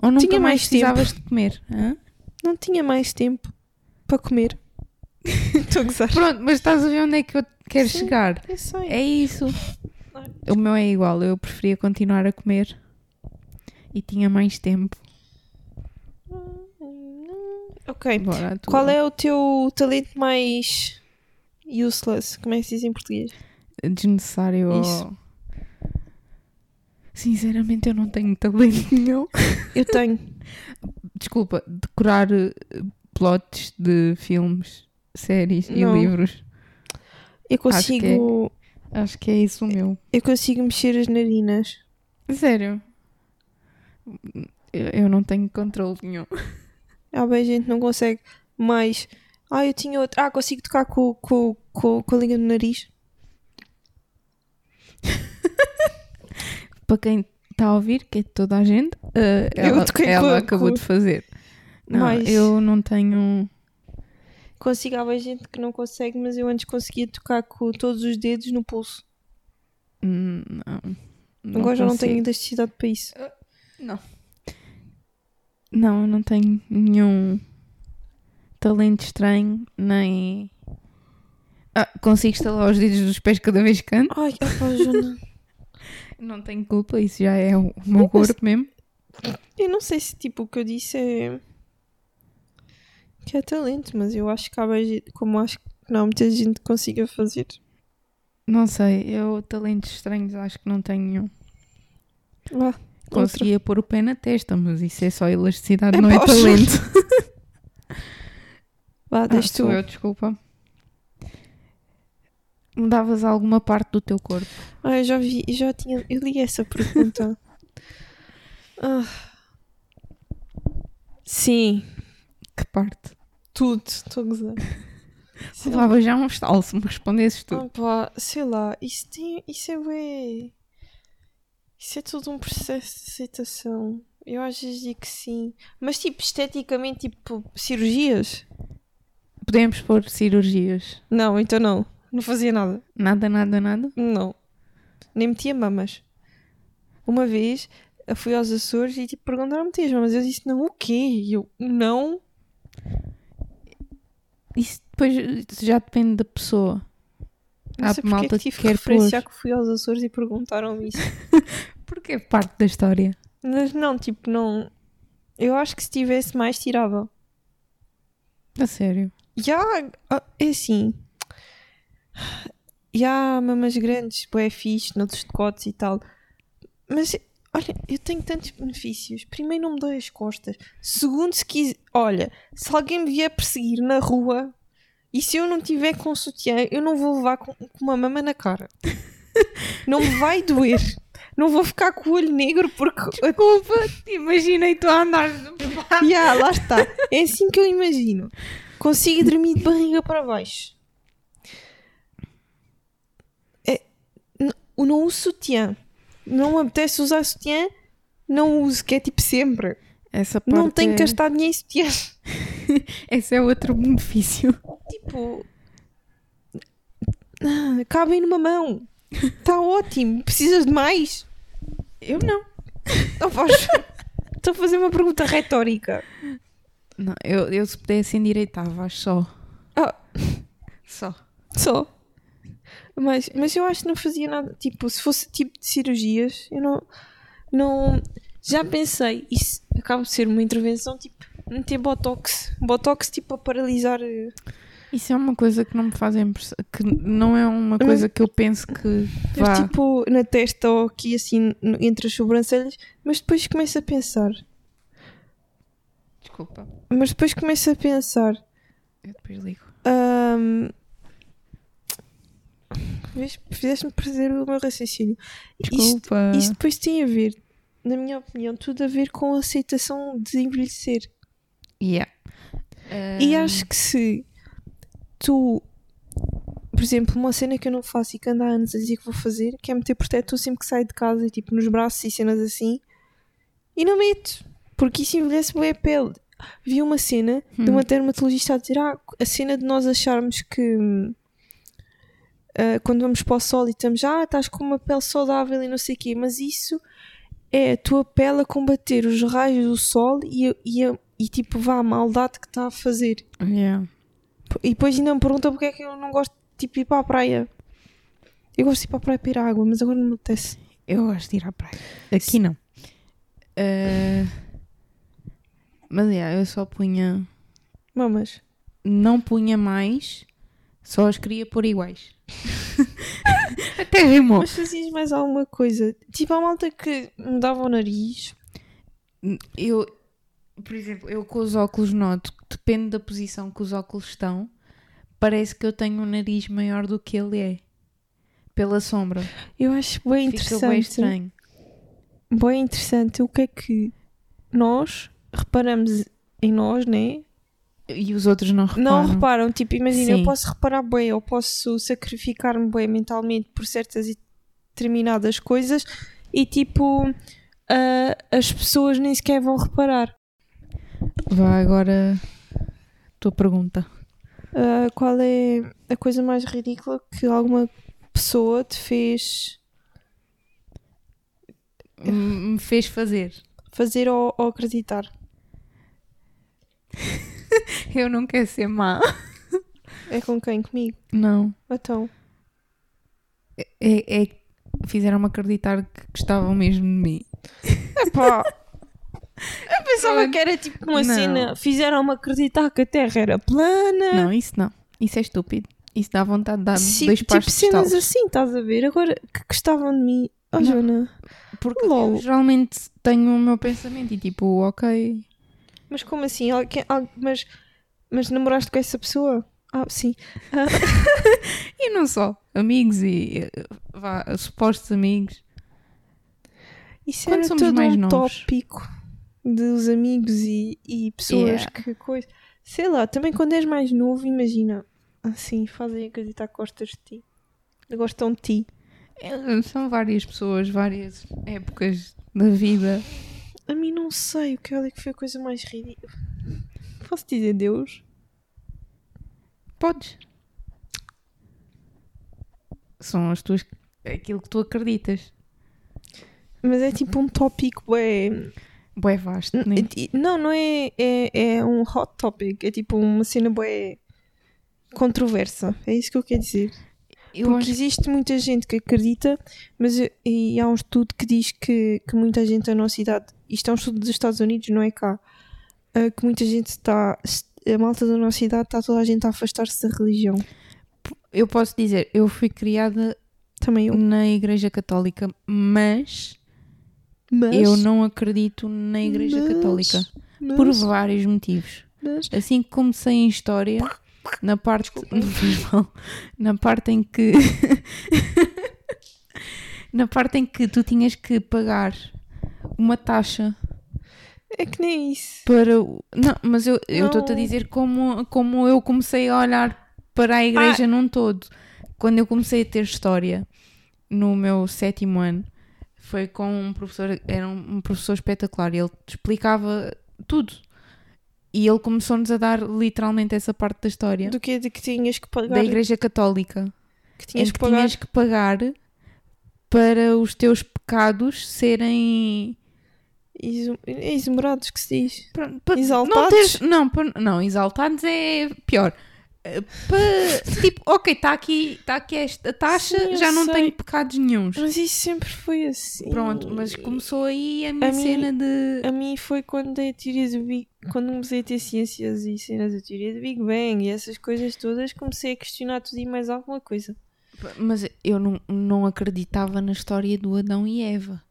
ou nunca Tinha mais mais tempo. precisavas de comer. hã? Não tinha mais tempo para comer. Estou a gozar. Pronto, mas estás a ver onde é que eu quero Sim. chegar? Eu sei. É isso. O meu é igual, eu preferia continuar a comer e tinha mais tempo. Ok. Bora. Qual é o teu talento mais useless? Como é que se diz em português? desnecessário? Isso. Sinceramente, eu não tenho talento nenhum. Eu tenho. Desculpa, decorar eh, plots de filmes, séries Não. e livros. Eu que é. consigo. Acho que é isso o meu. Eu consigo mexer as narinas. Sério? Eu, eu não tenho controle nenhum. Há bem gente que não consegue mais. Ah, eu tinha outro. Ah, consigo tocar com, com, com, com a língua do nariz. Para quem está a ouvir, que é toda a gente, Eu ela, ela acabou de fazer. Não, Mais. eu não tenho. Consigo, há bem gente que não consegue, mas eu antes conseguia tocar com todos os dedos no pulso. hum, Não. Agora já não tenho elasticidade para isso. Não. Não, eu não tenho nenhum talento estranho, nem. Ah, consigo estalar os dedos dos pés cada vez que ando. Ai, opa, Joana. Não tenho culpa, isso já é o meu corpo mesmo. Eu não sei se tipo o que eu disse é. que é talento, mas eu acho que há como acho que não há muita gente que consiga fazer. Não sei, eu talentos estranhos acho que não tenho nenhum. Vá. Conseguia pôr o pé na testa, mas isso é só elasticidade, É não é pá, talento. Vá, Ah, deixa tu. sou eu, desculpa. Mudavas alguma parte do teu corpo? Ah, eu já vi, já tinha. Eu li essa pergunta. Ah. Sim, Que parte? tudo. Estou a gozar. Levava já um estalo se me respondesses tu. Opa, sei lá, isso tem. Isso é bué. Isso é todo um processo de aceitação. Eu às vezes digo que sim. Mas tipo, esteticamente, tipo, cirurgias? Podemos pôr cirurgias. Não, então não. Não fazia nada. Nada, nada, nada. Não. Nem metia mamas. Uma vez fui aos Açores e tipo, perguntaram-me metias mamas. Eu disse, não, o quê? E eu, não. Isso depois já depende da pessoa. Não sei porque é malta que tive que referenciar pôr. que fui aos Açores e perguntaram-me isso. Porque é parte da história. Mas não, tipo, não. Eu acho que se tivesse mais, tirava. A sério. Já, ah, é assim. Já há mamas grandes, bué fixe, noutros decotes e tal. Mas, olha, eu tenho tantos benefícios. Primeiro, não me dói as costas. Segundo, se quiser. Olha, se alguém me vier perseguir na rua e se eu não tiver com sutiã, eu não vou levar com, com uma mama na cara. Não me vai doer. Não vou ficar com o olho negro porque. Desculpa, imaginei tu a andar. Ya, lá está. É assim que eu imagino. Consigo dormir de barriga para baixo. É, n- eu não uso sutiã. Não me apetece usar sutiã, não uso, que é tipo sempre. Essa parte Não tenho é... gastado dinheiro em. Esse é outro benefício. Tipo. ah, Cabem numa mão. Está ótimo. Precisas de mais? Eu não. Não podes. Estou a fazer uma pergunta retórica. Não, eu, eu se pudesse endireitava, acho só. Ah, Só. Só. Mas, mas eu acho que não fazia nada. Tipo, se fosse tipo de cirurgias, eu não. não já pensei, isso acaba de ser uma intervenção tipo meter botox. Botox tipo a paralisar. eh, Isso é uma coisa que não me faz impressão. Que não é uma coisa que eu penso que vá. Mas tipo na testa ou aqui assim entre as sobrancelhas. Mas depois começo a pensar. Desculpa. Mas depois começo a pensar. Eu depois ligo. vês, Fizeste-me perder o meu raciocínio. Isto, Desculpa. Isto depois tem a ver. Na minha opinião, tudo a ver com a aceitação de envelhecer. Yeah. E Ah, acho que se tu, por exemplo, uma cena que eu não faço e que ando há anos a dizer que vou fazer, que é meter protetor sempre que saio de casa, tipo nos braços e cenas assim, e não meto, porque isso envelhece bem a pele. Vi uma cena de uma dermatologista a dizer: ah, a cena de nós acharmos que hum, ah, quando vamos para o sol e estamos, ah, estás com uma pele saudável e não sei o quê, mas isso é a tua pele a combater os raios do sol e, e, e tipo, vá a maldade que está a fazer. yeah. E depois ainda me pergunta porque é que eu não gosto tipo, de ir para a praia. Eu gosto de ir para a praia para ir à água, mas agora não me apetece. Eu gosto de ir à praia. Aqui não. Ah, mas yeah, eu só punha. Mamas. Não punha mais, só as queria pôr iguais. Mas fazias mais alguma coisa? Tipo, a malta que me dava o nariz. Eu, por exemplo, eu com os óculos noto que depende da posição que os óculos estão, parece que eu tenho um nariz maior do que ele é. Pela sombra. Eu acho bem Fica bem interessante. estranho. Bem interessante o que é que nós reparamos em nós, né? E os outros não reparam. Não reparam, tipo, imagina, eu posso reparar bem, eu posso sacrificar-me bem mentalmente por certas e determinadas coisas e tipo ah, as pessoas nem sequer vão reparar. Vá agora tua pergunta. Ah, qual é a coisa mais ridícula que alguma pessoa te fez Me fez fazer. fazer ou, ou acreditar? Eu não quero ser má. É com quem? Comigo? Não. Então, É, é fizeram-me acreditar que gostavam mesmo de mim. epá! Eu pensava que era tipo uma Não. cena. Fizeram-me acreditar que a Terra era plana. Não, isso não. Isso é estúpido. Isso dá vontade de dar Sim, dois tipo pares de cenas estalos. assim, estás a ver? Agora que gostavam de mim. Oh, Não. Joana. Porque Lol. eu geralmente tenho o meu pensamento e tipo, ok. Mas como assim? Alguém- al- mas, mas namoraste com essa pessoa? Ah, sim. E não só. Amigos e eh, vá, supostos amigos. Isso Quando era somos todo mais um novos. tópico dos amigos e, e pessoas Yeah. que coisa. Sei lá, também quando és mais novo, imagina. Assim, fazem acreditar que gostas de ti. Gostam de ti. Eh, São várias pessoas, várias épocas da vida. A mim não sei o que é que foi a coisa mais ridícula. Posso dizer Deus? Podes. São as tuas. aquilo que tu acreditas. Mas é tipo um tópico, é. Bué vasto, né? Não, não é, é. É um hot topic. É tipo uma cena bué controversa. É isso que eu quero dizer. Eu Porque acho existe muita gente que acredita, mas e há um estudo que diz que, que muita gente da nossa idade, isto é um estudo dos Estados Unidos, não é cá, ah, que muita gente está, a malta da nossa idade está toda a gente a afastar-se da religião. eu posso dizer, eu fui criada Também eu. na Igreja Católica, mas, Mas, eu não acredito na Igreja Mas- Católica. mas, Por vários motivos. Assim que comecei em História, na parte. Na parte em que. na parte em que tu tinhas que pagar uma taxa é que nem isso. para. o- Não, mas eu estou-te a dizer como, como eu comecei a olhar para a igreja num todo. Quando eu comecei a ter História no meu sétimo ano, foi com um professor, era um professor espetacular, ele te explicava tudo. E ele começou-nos a dar literalmente essa parte da história Do que de que tinhas que pagar. da Igreja Católica. que tinhas que que pagar. tinhas que pagar para os teus pecados serem. Exum- Exumorados que se diz. Pronto, pa- Exaltados? Não, teres- não, pa- não, exaltados é pior. Eh, pa- tipo, ok, está aqui, tá aqui esta taxa, Sim, já não sei. tenho pecados nenhuns. Mas isso sempre foi assim. Pronto, mas começou aí a minha A mim- cena de. A mim foi quando a teoria do Big... Quando comecei a ter ciências e cenas da teoria do Big Bang e essas coisas todas, comecei a questionar tudo e mais alguma coisa. Mas eu não, não acreditava na história do Adão e Eva.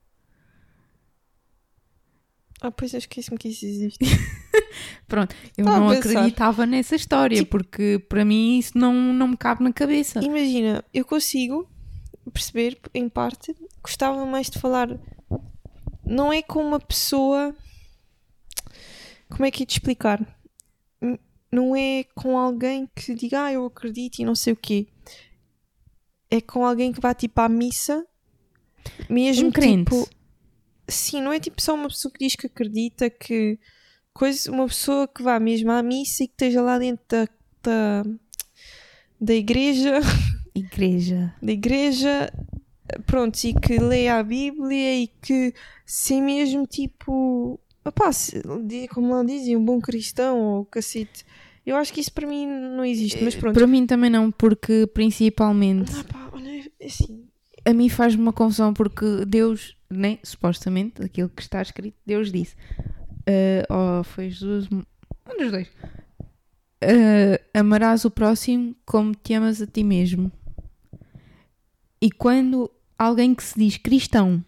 Ah, pois eu esqueci-me que isso existe. Pronto, eu Estava a não acreditava nessa história, Tipo- porque para mim isso não, não me cabe na cabeça. Imagina, eu consigo perceber, em parte, gostava mais de falar não é com uma pessoa. Como é que é de explicar? Não é com alguém que diga, ah, eu acredito e não sei o quê. É com alguém que vá tipo à missa, mesmo Um crente. tipo. Sim, não é tipo só uma pessoa que diz que acredita que. Coisa, uma pessoa que vá mesmo à missa e que esteja lá dentro da, da, da igreja Igreja. da igreja, pronto, e que leia a Bíblia e que se mesmo tipo, opá, se- como lá dizem, um bom cristão ou cacete. Eu acho que isso para mim não existe, mas pronto. Para mim também não, porque principalmente Ah, pá, olha, é assim, a mim faz-me uma confusão porque Deus, né, supostamente, aquilo que está escrito, Deus disse, eh, ou foi Jesus, um dos dois, eh, amarás o próximo como te amas a ti mesmo. E quando alguém que se diz cristão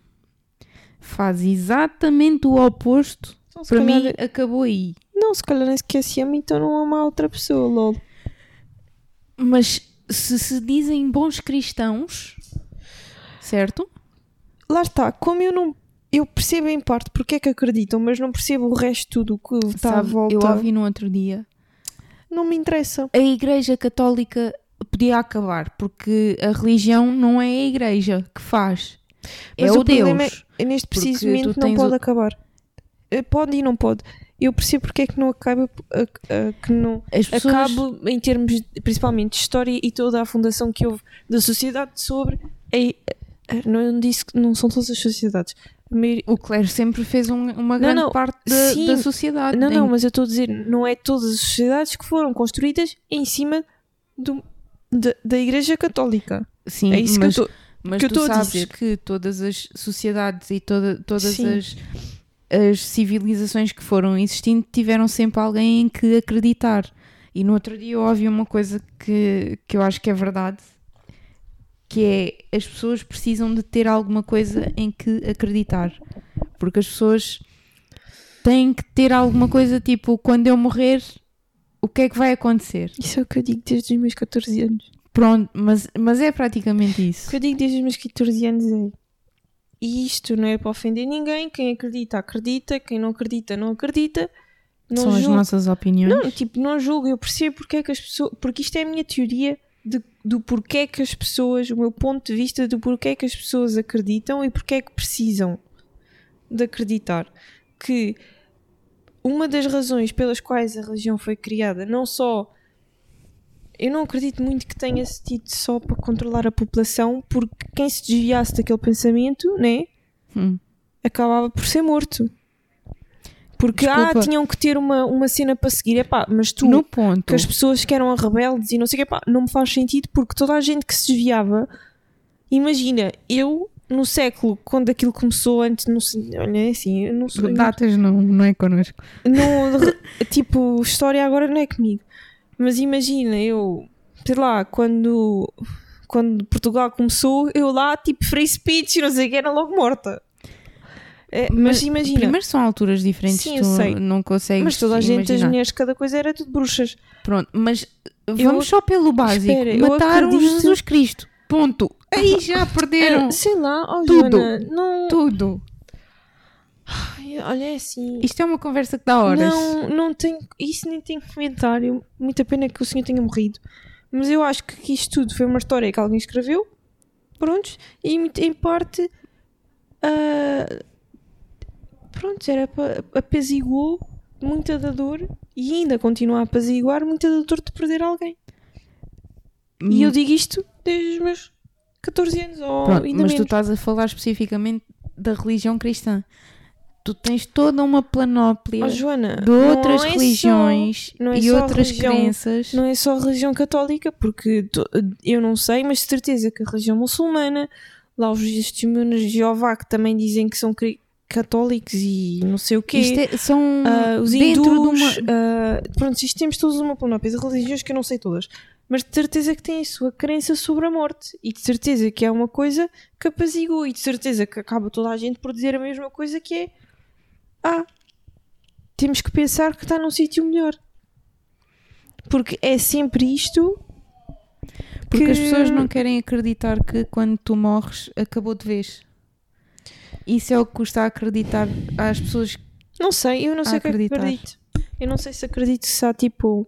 faz exatamente o oposto, então, para calhar- mim acabou aí. não, se calhar nem sequer se ama, então não ama a outra pessoa, lol. Mas se se dizem bons cristãos, certo? Lá está, como eu não. Eu percebo em parte porque é que acreditam, mas não percebo o resto de tudo o que está à Sabe, volta. eu ouvi no outro dia Não me interessa. a Igreja Católica podia acabar, porque a religião não é a Igreja que faz, é Mas o, o problema Deus. Neste Porque preciso tu momento não pode o- acabar. Eh, Pode e não pode. Eu percebo porque é que não acaba, eh, eh, que não As pessoas, acabe em termos principalmente de história e toda a fundação que houve da sociedade sobre. Não disse que não são todas as sociedades. Maioria- o clero sempre fez um- uma grande não, parte da, sim. da sociedade. Não, não, Em- mas eu estou a dizer, não é todas as sociedades que foram construídas em cima do, da, da Igreja Católica. sim, é isso mas, que eu estou. mas que tu sabes dizer. que todas as sociedades e toda, todas Sim. as, as civilizações que foram existindo tiveram sempre alguém em que acreditar. E no outro dia eu ouvi uma coisa que, que eu acho que é verdade, que é as pessoas precisam de ter alguma coisa em que acreditar. Porque as pessoas têm que ter alguma coisa tipo, quando eu morrer, o que é que vai acontecer? Isso é o que eu digo desde os meus 14 anos. Pronto, mas, mas é praticamente O isso. que eu digo desde os meus 14 anos é. E isto não é para ofender ninguém. Quem acredita, acredita. Quem não acredita, não acredita. Não São as julgo. nossas opiniões. Não, tipo, não julgo. Eu percebo porque é que as pessoas. Porque isto é a minha teoria de, do porquê que as pessoas. O meu ponto de vista do porquê que as pessoas acreditam e porquê é que precisam de acreditar. Que uma das razões pelas quais a religião foi criada, não só. Eu não acredito muito que tenha sido só para controlar a população, porque quem se desviasse daquele pensamento, né? Hum. acabava por ser morto. Porque, Desculpa. ah, tinham que ter uma, uma cena para seguir. Epá, mas tu, No ponto. que as pessoas que eram rebeldes e não sei o que, epá, não me faz sentido porque toda a gente que se desviava, imagina, eu no século, quando aquilo começou, antes, não sei, olha, é assim, eu não sou. Datas não, não é connosco. Não, tipo, história agora não é comigo. Mas imagina, eu, sei lá, quando, quando Portugal começou, eu lá, tipo, free speech, e não sei o que, era logo morta. É, mas, imagina. Primeiro são alturas diferentes, Sim, eu tu sei. não consegues Mas toda a gente, as imaginar. mulheres, cada coisa era tudo bruxas. Pronto, mas vamos só pelo básico. Espera, eu Mataram acredito- Jesus Cristo. Ponto. Aí já perderam Ah, sei lá, oh, tudo. Joana, não. tudo. Ai, Olha, é assim. Isto é uma conversa que dá horas. Não, não tem. Isso nem tem comentário. Muita pena que o senhor tenha morrido. Mas eu acho que isto tudo foi uma história que alguém escreveu. Prontos. E em parte. ah, pronto, era para apaziguou muita da dor e ainda continua a apaziguar muita da dor de perder alguém. E Hum, eu digo isto desde os meus 14 anos ou Pronto, ainda mas tu menos. estás a falar especificamente da religião cristã. Tu tens toda uma planóplia Oh, Joana, de outras é só- religiões não é e só outras religião, crenças. Não é só a religião católica, porque to- eu não sei, mas de certeza que a religião muçulmana, lá os testemunhos de Jeová que também dizem que são católicos e não sei o quê. Isto é- são Ah, os hindus, de uma. ah, pronto, isto temos todos uma panóplia de religiões que eu não sei todas, mas de certeza que têm a sua crença sobre a morte e de certeza que é uma coisa que apazigua e de certeza que acaba toda a gente por dizer a mesma coisa que é ah, temos que pensar que está num sítio melhor. Porque é sempre isto Porque que- as pessoas não querem acreditar que quando tu morres acabou de vez. Isso é o que custa a acreditar às pessoas. Não sei, eu não sei o que é acreditar. acredito. Eu não sei se acredito se há tipo.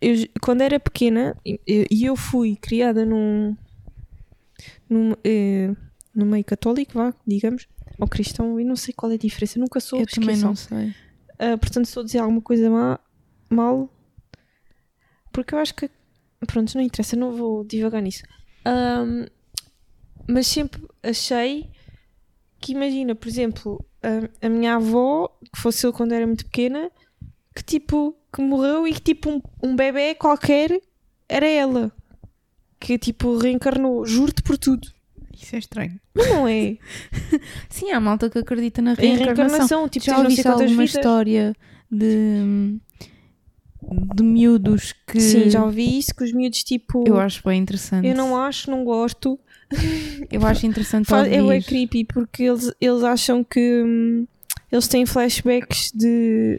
eu- quando era pequena, e eu, eu fui criada num. num, eh, no meio católico, vá, digamos, ou cristão, e não sei qual é a diferença, nunca soube, eu também não sei. Ah, portanto, se eu dizer alguma coisa má, mal, porque eu acho que. Pronto, não interessa, não vou divagar nisso. Ahm, mas sempre achei que, imagina, por exemplo, a, a minha avó, que fosse eu quando era muito pequena, que tipo, que morreu e que tipo um, um bebê qualquer era ela. Que tipo reencarnou, juro-te por tudo. Isso é estranho. Mas não é? Sim, há malta que acredita na Em reencarnação. reencarnação, tipo, Já ouviste quantas alguma vidas. história de, de miúdos que. Sim, já ouvi isso, que os miúdos tipo. Eu acho bem interessante. Eu não acho, não gosto. Eu acho interessante Faz- ouvir. É bem creepy porque eles, eles acham que hum, eles têm flashbacks de,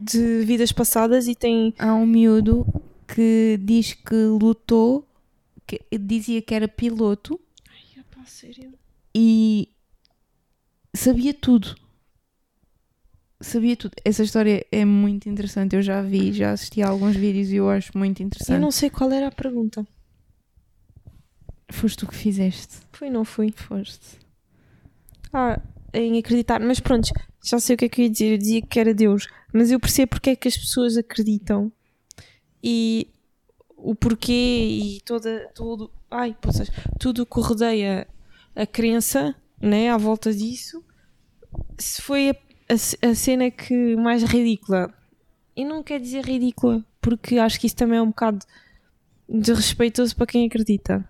de vidas passadas e têm. Há um miúdo que diz que lutou, que dizia que era piloto e sabia tudo. Sabia tudo. Essa história é muito interessante. Eu já vi, já assisti a alguns vídeos e eu acho muito Eu interessante. não sei qual era a pergunta. Foste tu que fizeste. Foi, não fui. Foste. Ah, em acreditar. Mas pronto, já sei o que é que eu ia dizer. Eu dizia que era Deus. Mas eu percebo porque é que as pessoas acreditam e o porquê e toda, tudo. Ai, poças, tudo o que rodeia a crença, né, à volta disso. Se foi a, a, a cena que mais ridícula. E não quer dizer ridícula, porque acho que isso também é um bocado desrespeitoso para quem acredita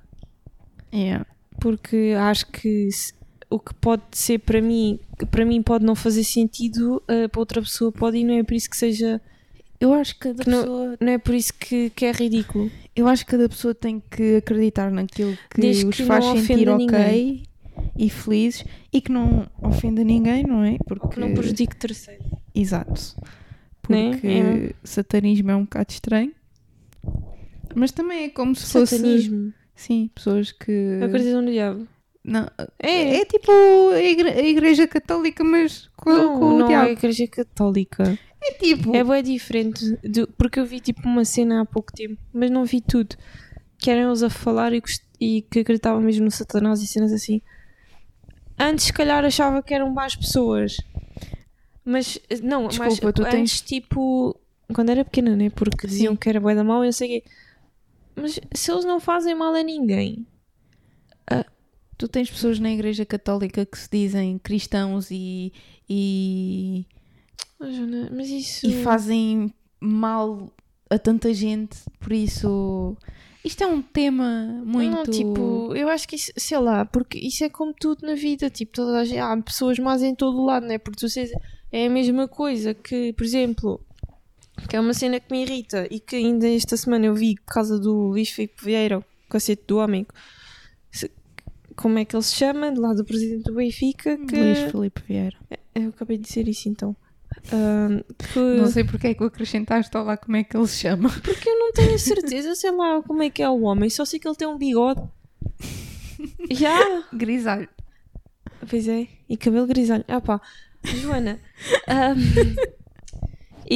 É. porque acho que o que pode ser para mim, que para mim pode não fazer sentido, eh, para outra pessoa pode e não é por isso que seja, Eu acho que cada Que não- pessoa. não é por isso que, que é ridículo. Eu acho que cada pessoa tem que acreditar naquilo que Desde os que faz não sentir ok e felizes e que não ofenda ninguém, não é? Porque Que não prejudique terceiro. Exato. Né? Porque É. satanismo é um bocado estranho. Mas também é como se fosse. Satanismo. Sim, pessoas que. Acreditam no diabo. Não, É, é tipo a, igre- a igreja católica, mas com, não, com o não diabo. é a igreja católica. É tipo. É bem diferente, do- porque eu vi tipo uma cena há pouco tempo, mas não vi tudo. Que eram eles a falar e, e que acreditavam mesmo no Satanás e cenas assim. Antes, se calhar, achava que eram mais pessoas. Mas, não, Desculpa, mas tu antes, tens- tipo, quando era pequena, né? Porque Sim. diziam que era bué da mal e eu sei quê. Mas se eles não fazem mal a ninguém, Tu tens pessoas na igreja católica que se dizem cristãos e. e, Joana, mas isso. e fazem mal a tanta gente, por isso. Isto é um tema muito. Não, tipo, eu acho que isso, sei lá, porque isso é como tudo na vida, tipo, toda a gente, há pessoas más em todo o lado, né? Porque tu sais, é a mesma coisa que, por exemplo, que é uma cena que me irrita e que ainda esta semana eu vi por causa do Luís Filipe Vieira, cacete do homem, como é que ele se chama, de lá do presidente do Benfica, que Luís Filipe Vieira. eu acabei de dizer isso então. Ahm, que- Não sei porque é que o acrescentaste lá como é que ele se chama. Porque eu não tenho certeza, sei lá, como é que é o homem, só sei que ele tem um bigode. Já! Grisalho. Pois é, e cabelo grisalho. Ah pá, Joana. ahm,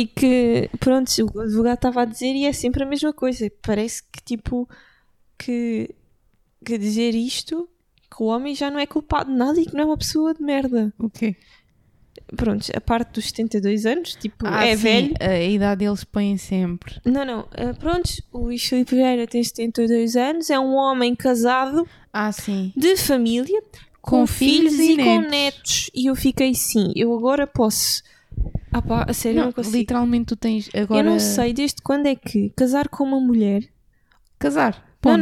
e que, pronto, o advogado estava a dizer e é sempre a mesma coisa. Parece que, tipo, que, que dizer isto, que o homem já não é culpado de nada e que não é uma pessoa de merda. O quê? Pronto, a parte dos 72 anos, tipo, Ah, é sim, velho. A idade eles põem sempre. Não, não, ah, pronto, o Luís Filipe Vieira tem 72 anos, é um homem casado Ah, sim. de família, com, Com filhos, filhos e e, com netos. netos. E eu fiquei sim, eu agora posso. Ah pá, a sério, eu Não, não consigo. literalmente tu tens agora. Eu não sei desde quando é que casar com uma mulher. Casar. Não, Ponto.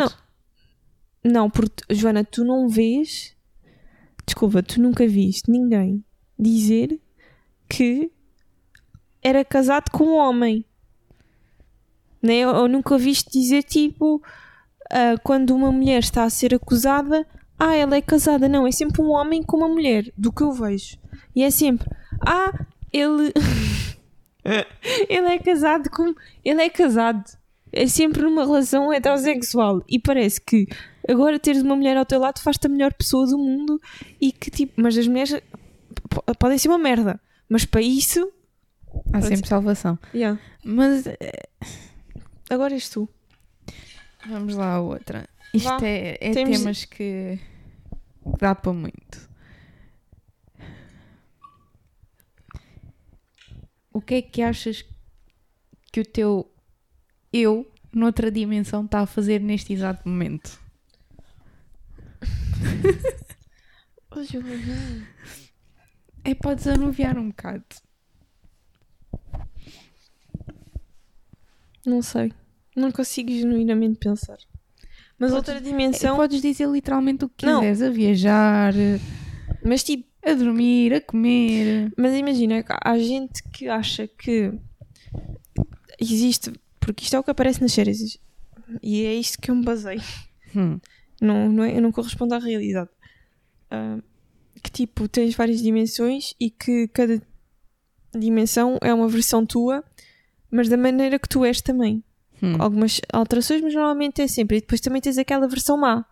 não. Não, porque, Joana, tu não vês. Desculpa, tu nunca viste ninguém dizer que era casado com um homem. Né? Ou, ou nunca viste dizer tipo. ah, quando uma mulher está a ser acusada, ah, ela é casada. Não, é sempre um homem com uma mulher, do que eu vejo. E é sempre, ah, ele. ele é casado com. Ele é casado. é sempre numa relação heterossexual e parece que agora teres uma mulher ao teu lado faz-te a melhor pessoa do mundo e que tipo, mas as mulheres podem ser uma merda, mas para isso, Há sempre salvação. yeah. Mas eh, agora és tu. vamos lá a outra. Isto Vá. é, é Temos- temas que dá para muito. O que é que achas que o teu eu, noutra dimensão, está a fazer neste exato momento? É para desanuviar um bocado. Não sei. Não consigo genuinamente pensar. Mas Podes- outra dimensão. Podes dizer literalmente o que Não. quiseres, a viajar, Mas tipo, a dormir, a comer. mas imagina, há gente que acha que existe. Porque isto é o que aparece nas séries. E é isto que eu me baseio. Hum. Não, não, é, não correspondo à realidade. Ah, que tipo, tens várias dimensões e que cada dimensão é uma versão tua, mas da maneira que tu és também. Hum. Algumas alterações, mas normalmente é sempre. E depois também tens aquela versão má,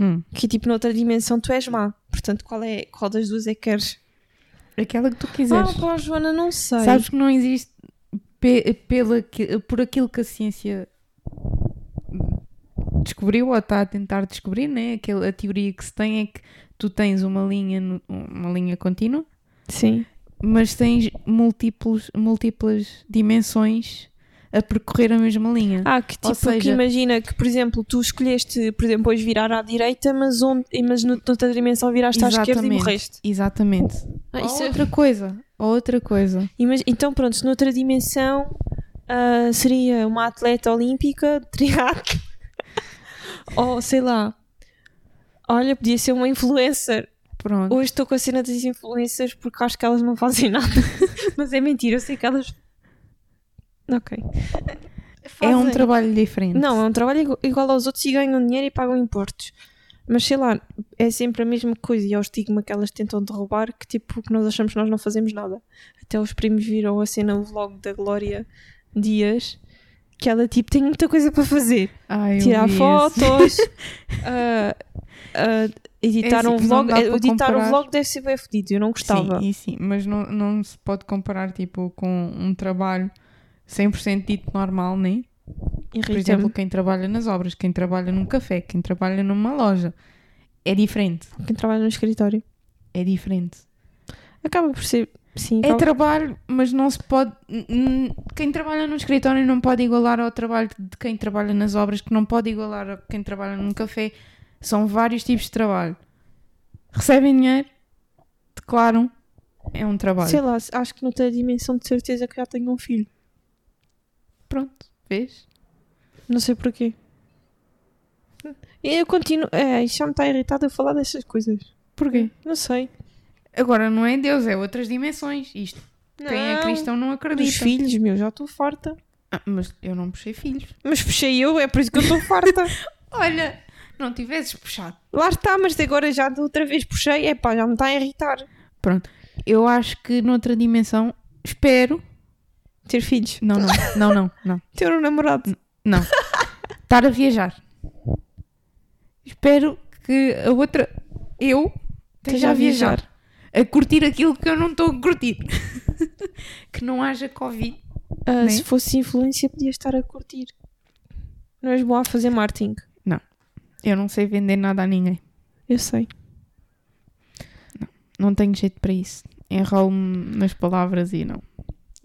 Hum. que tipo, noutra dimensão tu és má. Portanto, qual, é, qual das duas é que queres? Aquela que tu quiseres. Ah, pá, Joana, não sei. Sabes que não existe pe- pela, por aquilo que a ciência descobriu ou está a tentar descobrir, né? Aquela, a teoria que se tem é que tu tens uma linha, uma linha contínua, Sim. mas tens múltiplos, múltiplas dimensões a percorrer a mesma linha. Ah, que tipo, Ou que seja- imagina que, por exemplo, tu escolheste, por exemplo, hoje virar à direita, mas, onde, mas no- noutra dimensão viraste à esquerda e morreste. Exatamente. Ah, Ou isso é- outra coisa. Ou outra coisa. Imag- Então, pronto, noutra dimensão ah, seria uma atleta olímpica de triatlo. Ou sei lá. Olha, podia ser uma influencer. Pronto. Hoje estou com a cena das influencers porque acho que elas não fazem nada. Mas é mentira, eu sei que elas. Ok. É um Fazem. trabalho diferente. Não, é um trabalho igu- igual aos outros e ganham dinheiro e pagam impostos. Mas sei lá, é sempre a mesma coisa e é o estigma que elas tentam derrubar que tipo que nós achamos que nós não fazemos nada. Até os primos viram a cena, o vlog da Glória Dias, que ela tipo tem muita coisa para fazer. Ai, Tirar fotos, ah, ah, editar É um assim, não vlog. Editar um comparar. vlog deve ser bem fedido, eu não gostava. Sim, sim, mas não, não se pode comparar tipo com um trabalho 100% dito normal, né? Por exemplo, quem trabalha nas obras, quem trabalha num café, quem trabalha numa loja. É diferente. Quem trabalha no escritório. É diferente. Acaba por ser. Sim, É trabalho, mas não se pode. Quem trabalha no escritório não pode igualar ao trabalho de quem trabalha nas obras, que não pode igualar a quem trabalha num café. São vários tipos de trabalho. Recebem dinheiro, declaram, é um trabalho. sei lá, acho que noutra dimensão de certeza que já tenho um filho. Pronto, vês? Não sei porquê. E eu continuo. É, isto já me está irritado a falar dessas coisas. Porquê? Não sei. Agora não é Deus, é outras dimensões. Isto, quem é Não, cristão não Dos acredita. filhos, meu, já estou farta. Ah, mas eu não puxei filhos. Mas puxei eu, é por isso que eu estou farta. Olha, não tivesses puxado. Lá está, mas agora já de outra vez puxei. É pá, já me está a irritar. Pronto, eu acho que noutra dimensão, espero. Ter filhos. Não, não, não, não, não. Ter um namorado. Não. Estar a viajar. Espero que a outra. Eu esteja a viajar. A curtir aquilo que eu não estou a curtir. que não haja Covid. Né? Se fosse influência, podia estar a curtir. Não és boa a fazer marketing. Eu não sei vender nada a ninguém. Eu sei. Não tenho jeito para isso. Enrolo-me nas palavras e não.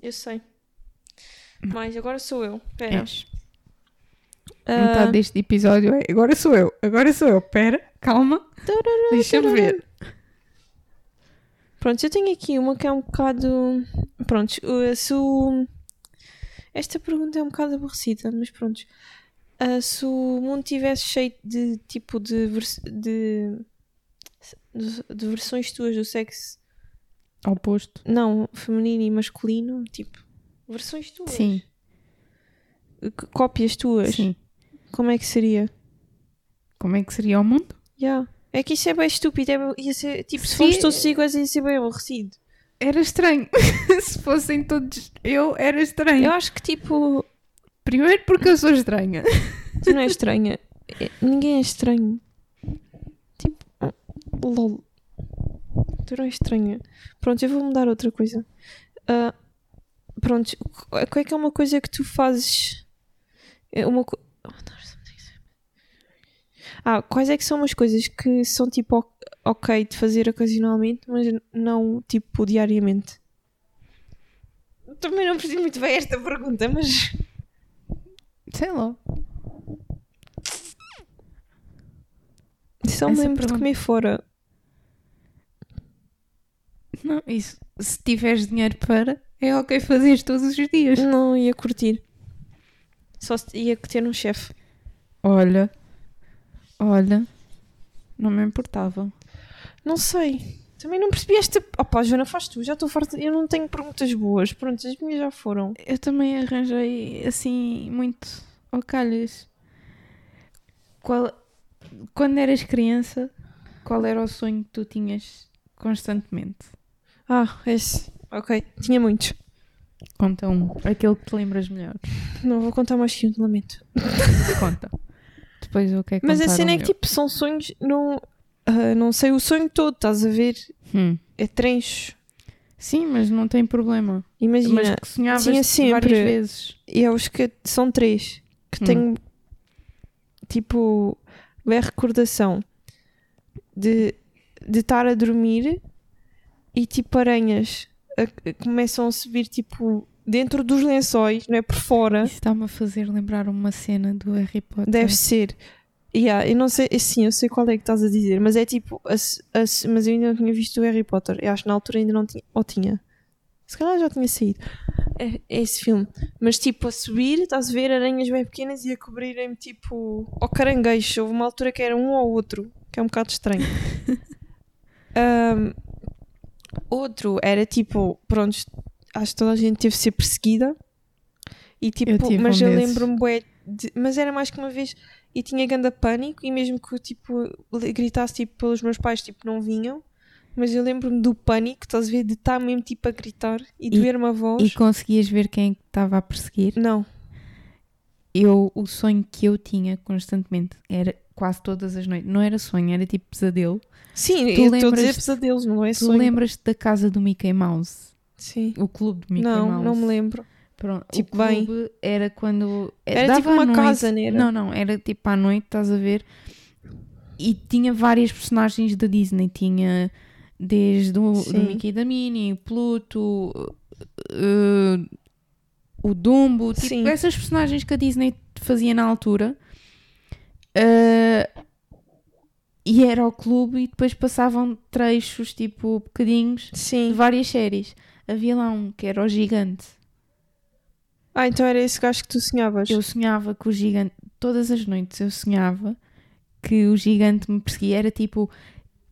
Eu sei. Mas agora sou eu. Pera. És. Ah, Metade deste episódio é agora sou eu, agora sou eu. Pera, calma, deixa-me ver. Pronto, eu tenho aqui uma que é um bocado. Pronto, uh, se o... Esta pergunta é um bocado aborrecida, mas pronto. Uh, se o mundo tivesse cheio de tipo de, vers- de, de versões tuas do sexo, Oposto. não feminino e masculino, tipo, versões tuas, Sim, cópias tuas, sim. como é que seria? Como é que seria o mundo? Yeah. É que isso é bem estúpido, é, bem- ia ser, tipo, se Sim. fomos todos iguais ia ser bem aborrecido. Era estranho. Se fossem todos eu, era estranho. Eu acho que tipo. Primeiro porque eu sou estranha. Tu não és estranha. É- Ninguém é estranho. Tipo, lol. Tu não és estranha. Pronto, eu vou mudar outra coisa. Ah, pronto, qual é que é uma coisa que tu fazes? É uma co- Ah, quais é que são umas coisas que são tipo ok de fazer ocasionalmente, mas não tipo diariamente? Também não percebi muito bem esta pergunta, mas. Sei lá. Só me lembro de pergunta- comer fora. Não, isso. Se tiveres dinheiro para, é ok fazer todos os dias. Não ia curtir. Só ia ter um chefe. Olha. Olha. Não me importava. Não sei. Também não percebi esta. Opa, Joana, faz tu. Já estou farta. Eu não tenho perguntas boas. Pronto, as minhas já foram. Eu também arranjei assim muito ao calhas. Qual, quando eras criança, qual era o sonho que tu tinhas constantemente? Ah, esse. Ok. Tinha muitos. Conta um, aquele que te lembras melhor. Não vou contar mais que um, lamento. Conta. Depois eu quero Mas a cena o é que tipo, são sonhos. Não, ah, não sei o sonho todo, estás a ver? Hum. É trencho. Sim, mas não tem problema. Imagina. mas que sonhavas tinha sempre- várias vezes. E é os que são três que Hum. tenho tipo bem recordação de de estar a dormir e tipo aranhas a- começam a subir tipo dentro dos lençóis, não é por fora. Isso está-me a fazer lembrar uma cena do Harry Potter. Deve ser. Yeah, eu não sei, sim, eu sei qual é que estás a dizer, mas é tipo, a se- a se- mas eu ainda não tinha visto o Harry Potter. Eu acho que na altura ainda não tinha, ou tinha. Se calhar já tinha saído. É, é esse filme. Mas tipo, a subir, estás a ver aranhas bem pequenas e a cobrirem-me tipo ao caranguejo. Houve uma altura que era um ou outro, que é um bocado estranho. Ahm, outro era tipo, pronto, acho que toda a gente teve de ser perseguida. E tipo, Eu mas um eu lembro-me, bué de- mas era mais que uma vez e tinha ganda pânico e mesmo que eu tipo gritasse tipo pelos meus pais tipo não vinham mas eu lembro-me do pânico estás a ver de estar mesmo tipo a gritar e de E- ver uma voz E conseguias ver quem é estava a perseguir? não Eu, o sonho que eu tinha constantemente era quase todas as noites. Não era sonho, era tipo pesadelo. sim Tu eu estou a dizer pesadelos não é Tu sonho lembras-te da casa do Mickey Mouse? sim O clube do Mickey não Mouse? não me lembro Pronto, Tipo, o bem. clube era quando... Era tipo uma noite. casa, não era? Não, não, era tipo à noite, estás a ver? E tinha várias personagens da Disney. Tinha desde o do. Mickey e da Minnie, o Pluto, uh, o Dumbo, tipo, Sim. essas personagens que a Disney fazia na altura. Uh, e era o clube e depois passavam trechos, tipo, bocadinhos de sim várias séries. Havia lá um que era o Gigante. ah então era esse gajo que tu sonhavas Eu sonhava que o gigante, todas as noites eu sonhava que o gigante me perseguia. Era tipo,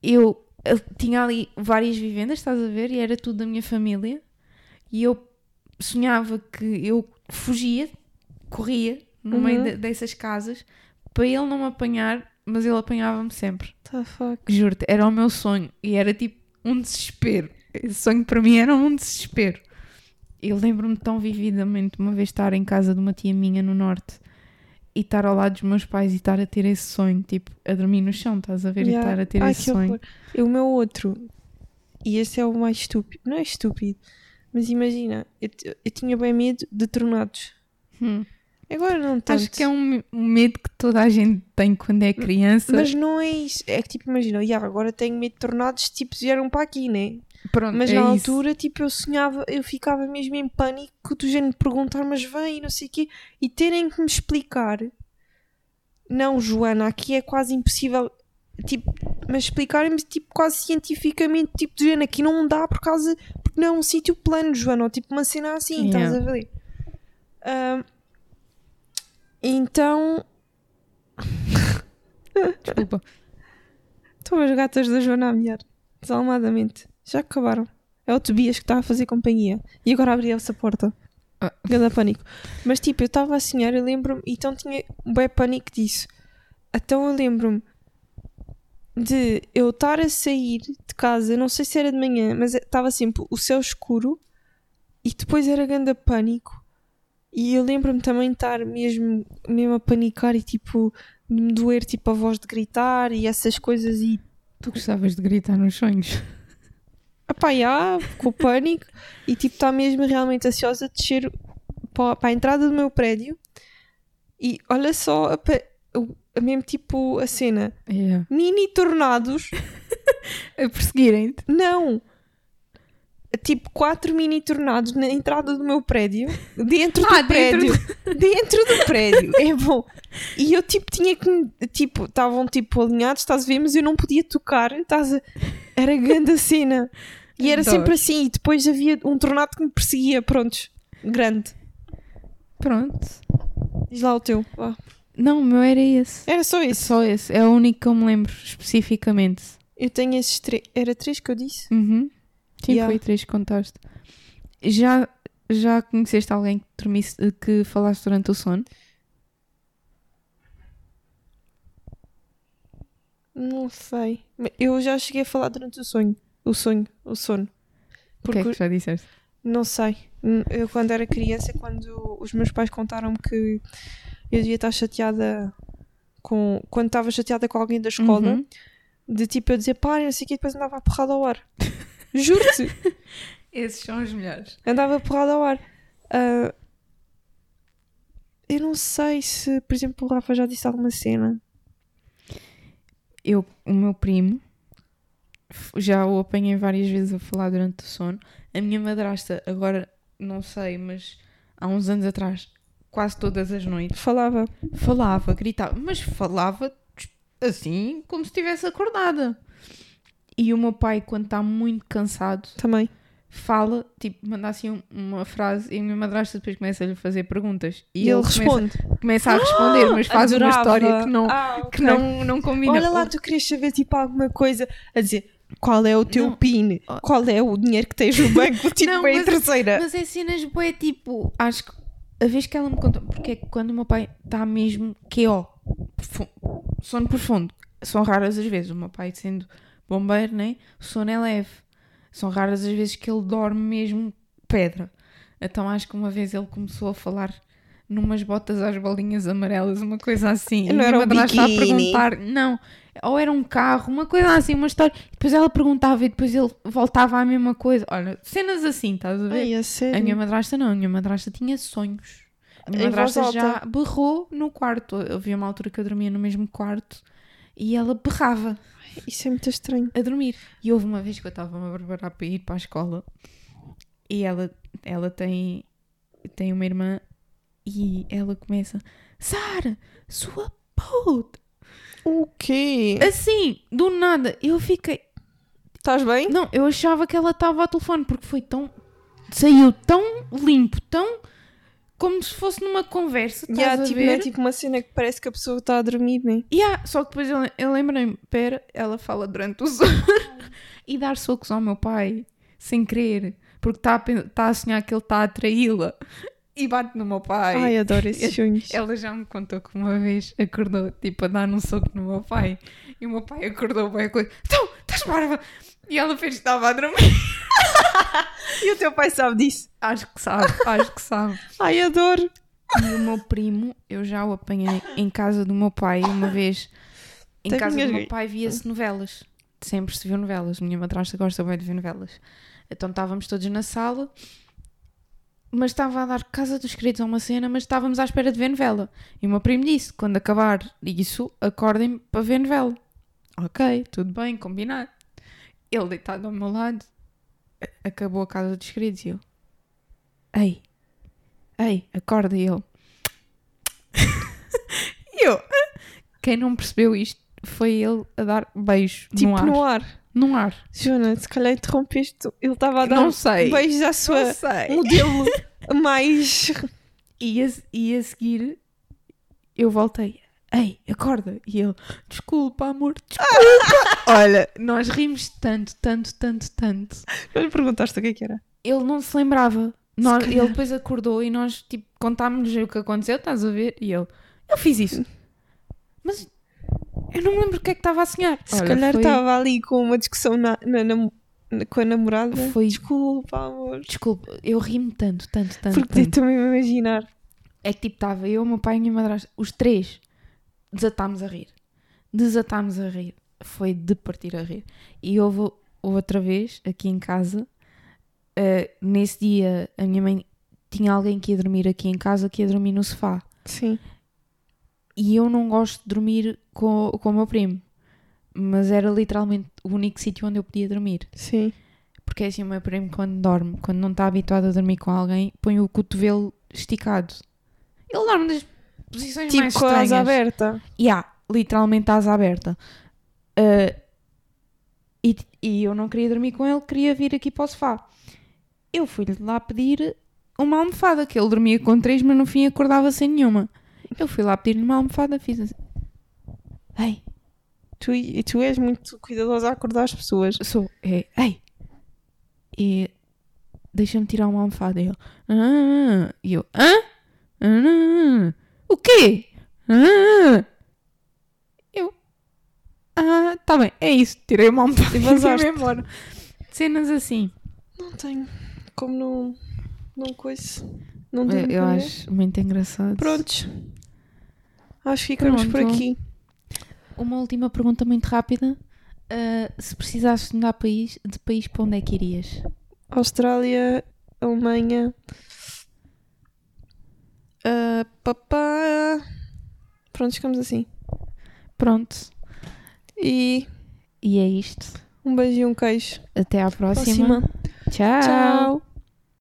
eu, eu tinha ali várias vivendas, estás a ver? E era tudo da minha família. E eu sonhava que eu fugia, corria no meio Uhum. de- dessas casas para ele não me apanhar, mas ele apanhava-me sempre. tá fuck Juro-te, era o meu sonho e era tipo um desespero. Esse sonho para mim era um desespero. Eu lembro-me tão vividamente uma vez estar em casa de uma tia minha no norte e estar ao lado dos meus pais e estar a ter esse sonho, tipo, a dormir no chão, estás a ver? E Yeah. estar a ter Ai, esse sonho. E o meu outro, e esse é o mais estúpido, não é estúpido, mas imagina, eu, eu tinha bem medo de tornados. Hum. Agora não tanto. Acho que é um, um medo que toda a gente tem quando é criança. Mas não é isso. É que tipo, imagina, "Ya, agora tenho medo de tornados, tipo, vieram para aqui, né? Pronto, Mas é na isso. altura, tipo, eu sonhava, eu ficava mesmo em pânico do género de perguntar, mas vem e não sei o quê, e terem que me explicar. Não, Joana, aqui é quase impossível. Tipo, mas explicarem-me tipo, quase cientificamente, tipo, do género, aqui não dá por causa. Porque não é um sítio plano, Joana, ou tipo uma cena assim, estás Yeah. a ver? Ahm, então. Desculpa. Estão as gatas da Joana a miar. Desalmadamente. Já acabaram. É o Tobias que está a fazer companhia. E agora abriu essa porta. Ah. Ganda pânico. Mas tipo, eu estava a sonhar, eu lembro-me. Então tinha um bem pânico disso. Então eu lembro-me de eu estar a sair de casa, não sei se era de manhã, mas estava sempre o céu escuro e depois era ganda pânico E eu lembro-me também de estar mesmo, mesmo a panicar e tipo, de me doer tipo a voz de gritar e essas coisas e Tu gostavas de gritar nos sonhos. Epá, já, com o pânico e tipo, está mesmo realmente ansiosa de descer para, para a entrada do meu prédio e olha só a, a mesmo tipo a cena, Yeah. mini tornados, A perseguirem-te. não, tipo quatro mini tornados na entrada do meu prédio, dentro do Ah, dentro prédio, dentro do prédio, é bom. E eu tipo tinha que, tipo, estavam tipo alinhados, estás a ver, mas eu não podia tocar, estás a, era grande a cena. E era sempre assim, e depois havia um tornado que me perseguia, prontos, grande. Pronto. Diz lá o teu. vá. Não, o meu era esse. Era só esse. Só esse. É o único que eu me lembro especificamente. Eu tenho esses três. Era três que eu disse? Uhum. Sim, Yeah. foi três que contaste. Já, já conheceste alguém que, dormisse, que falaste durante o sono? Não sei. Eu já cheguei a falar durante o sonho. O sonho, o sono. O que é Porque que já disseste? não sei. Eu quando era criança, quando os meus pais contaram-me que eu devia estar chateada com. Quando estava chateada com alguém da escola, Uhum. de tipo eu dizer pá, não sei o que, depois andava a porrada ao ar. Juro-te! Esses são os melhores. andava porrada ao ar. Ah, eu não sei se, por exemplo, o Rafa já disse alguma cena. Eu, o meu primo, já o apanhei várias vezes a falar durante o sono. A minha madrasta, agora não sei, mas há uns anos atrás, quase todas as noites, Falava. falava, gritava, mas falava assim como se estivesse acordada. E o meu pai, quando está muito cansado, Também. fala, tipo, manda assim um- uma frase e a minha madrasta depois começa a lhe fazer perguntas. E, ele começa- responde. Começa, a responder, mas faz uma Adorava. história que não, Ah, ok. que não, não combina. Olha lá, tu querias saber tipo alguma coisa a dizer qual é o teu Não. PIN, Oh. qual é o dinheiro que tens no banco, tipo, Não, é a mas- terceira. Mas é cenas bué, tipo, acho que a vez que ela me contou, porque é que quando o meu pai está mesmo QO, profu- sono profundo, são raras as vezes, o meu pai sendo bombeiro, né? O sono é leve. São raras as vezes que ele dorme mesmo pedra. Então acho que uma vez ele começou a falar numas botas às bolinhas amarelas, uma coisa assim. Não e a era um madrasta a perguntar, não, ou era um carro, uma coisa assim, uma história. Depois ela perguntava e depois ele voltava à mesma coisa. Olha, cenas assim, estás a ver? Ai, a? A minha madrasta não, a minha madrasta tinha sonhos. A minha Em madrasta já berrou no quarto. Havia uma altura que eu dormia no mesmo quarto e ela berrava Isso é muito estranho. a dormir. E houve uma vez que eu estava-me a preparar para ir para a escola e ela, ela tem, tem uma irmã e ela começa: Sara, sua puta! O quê? Assim, do nada, eu fiquei. Estás bem? Não, eu achava que ela estava ao telefone porque foi tão. Saiu tão limpo, tão. Como se fosse numa conversa. Estás Yeah, a tipo, é tipo uma cena que parece que a pessoa está a dormir, né? Yeah, só que depois eu, eu lembrei-me, pera, ela fala durante o sono e dar socos ao meu pai, sem querer, porque está a, tá a sonhar que ele está a traí-la e bate no meu pai. Ai, adoro esses sonhos. Ela já me contou que uma vez acordou, tipo, a dar um soco no meu pai e o meu pai acordou bem a coisa, então, estás barba! E ela fez que estava a dormir. E o teu pai sabe disso? Acho que sabe, acho que sabe. Ai, adoro. E o meu primo, eu já o apanhei em casa do meu pai uma vez. Em Tem casa do meu pai via-se novelas. Sempre se viu novelas. Minha madrasta gosta bem de ver novelas. Então estávamos todos na sala, mas estava a dar Casa dos Queridos a uma cena, mas estávamos à espera de ver novela. E o meu primo disse: quando acabar isso, acordem para ver novela. Ok, tudo bem, combinado. Ele deitado ao meu lado, acabou a Casa dos Queridos e eu: Ei, ei, acorda. E ele: E eu: Quem não percebeu isto foi ele a dar beijo Tipo, no ar. no ar. No ar. Joana, se calhar interrompeste. Ele estava a dar Não sei. beijos à sua Não sei. modelo mais. E a, e a seguir eu voltei. Ei, acorda. E ele, desculpa, amor, desculpa. Olha, nós rimos tanto, tanto, tanto, tanto. Não lhe perguntaste o que é que era. Ele não se lembrava. Nós, ele depois acordou e nós, tipo, contámos-lhe o que aconteceu, estás a ver? E ele, eu fiz isso. Mas eu não me lembro o que é que estava a sonhar. Se Olha, calhar foi- estava ali com uma discussão na, na- na- na- com a namorada. Foi- Desculpa, amor. Desculpa, eu ri-me tanto, tanto, tanto, Porque tanto. tento mesmo imaginar. É que tipo, estava eu, o meu pai e a minha madrasta, os três, desatámos a rir. Desatámos a rir. Foi de partir a rir. E houve outra vez, aqui em casa, eh, nesse dia, a minha mãe tinha alguém que ia dormir aqui em casa, que ia dormir no sofá. Sim. E eu não gosto de dormir com, com o meu primo. Mas era literalmente o único sítio onde eu podia dormir. Sim. Porque é assim, o meu primo, quando dorme, quando não está habituado a dormir com alguém, põe o cotovelo esticado. Ele dorme das posições Tipo mais com a asa estranhas. aberta. Há, literalmente asa aberta. Uh, e, e eu não queria dormir com ele, queria vir aqui para o sofá. Eu fui-lhe lá pedir uma almofada, que ele dormia com três, mas no fim acordava sem nenhuma. Eu fui lá pedir-lhe uma almofada, fiz assim. Ei, Tu, e tu és muito cuidadosa a acordar as pessoas. sou, é, ei. E deixa-me tirar uma almofada. E ele, ah, e eu, hã? Ah, o quê? Ah. Eu, ah, tá bem, é isso. Tirei uma almofada E e fui embora. Cenas assim. Não tenho. Como não. Não coisa. Não Eu, durmo eu ninguém. acho muito engraçado. Prontos. Acho que ficamos por Pronto. aqui. Uma última pergunta muito rápida. Ah, se precisasses de mudar país, de país para onde é que irias? Austrália, Alemanha. Ah, papá. Pronto, ficamos assim. Pronto. E E é isto. um beijo e um queijo. Até à próxima. Próxima. Tchau. Tchau.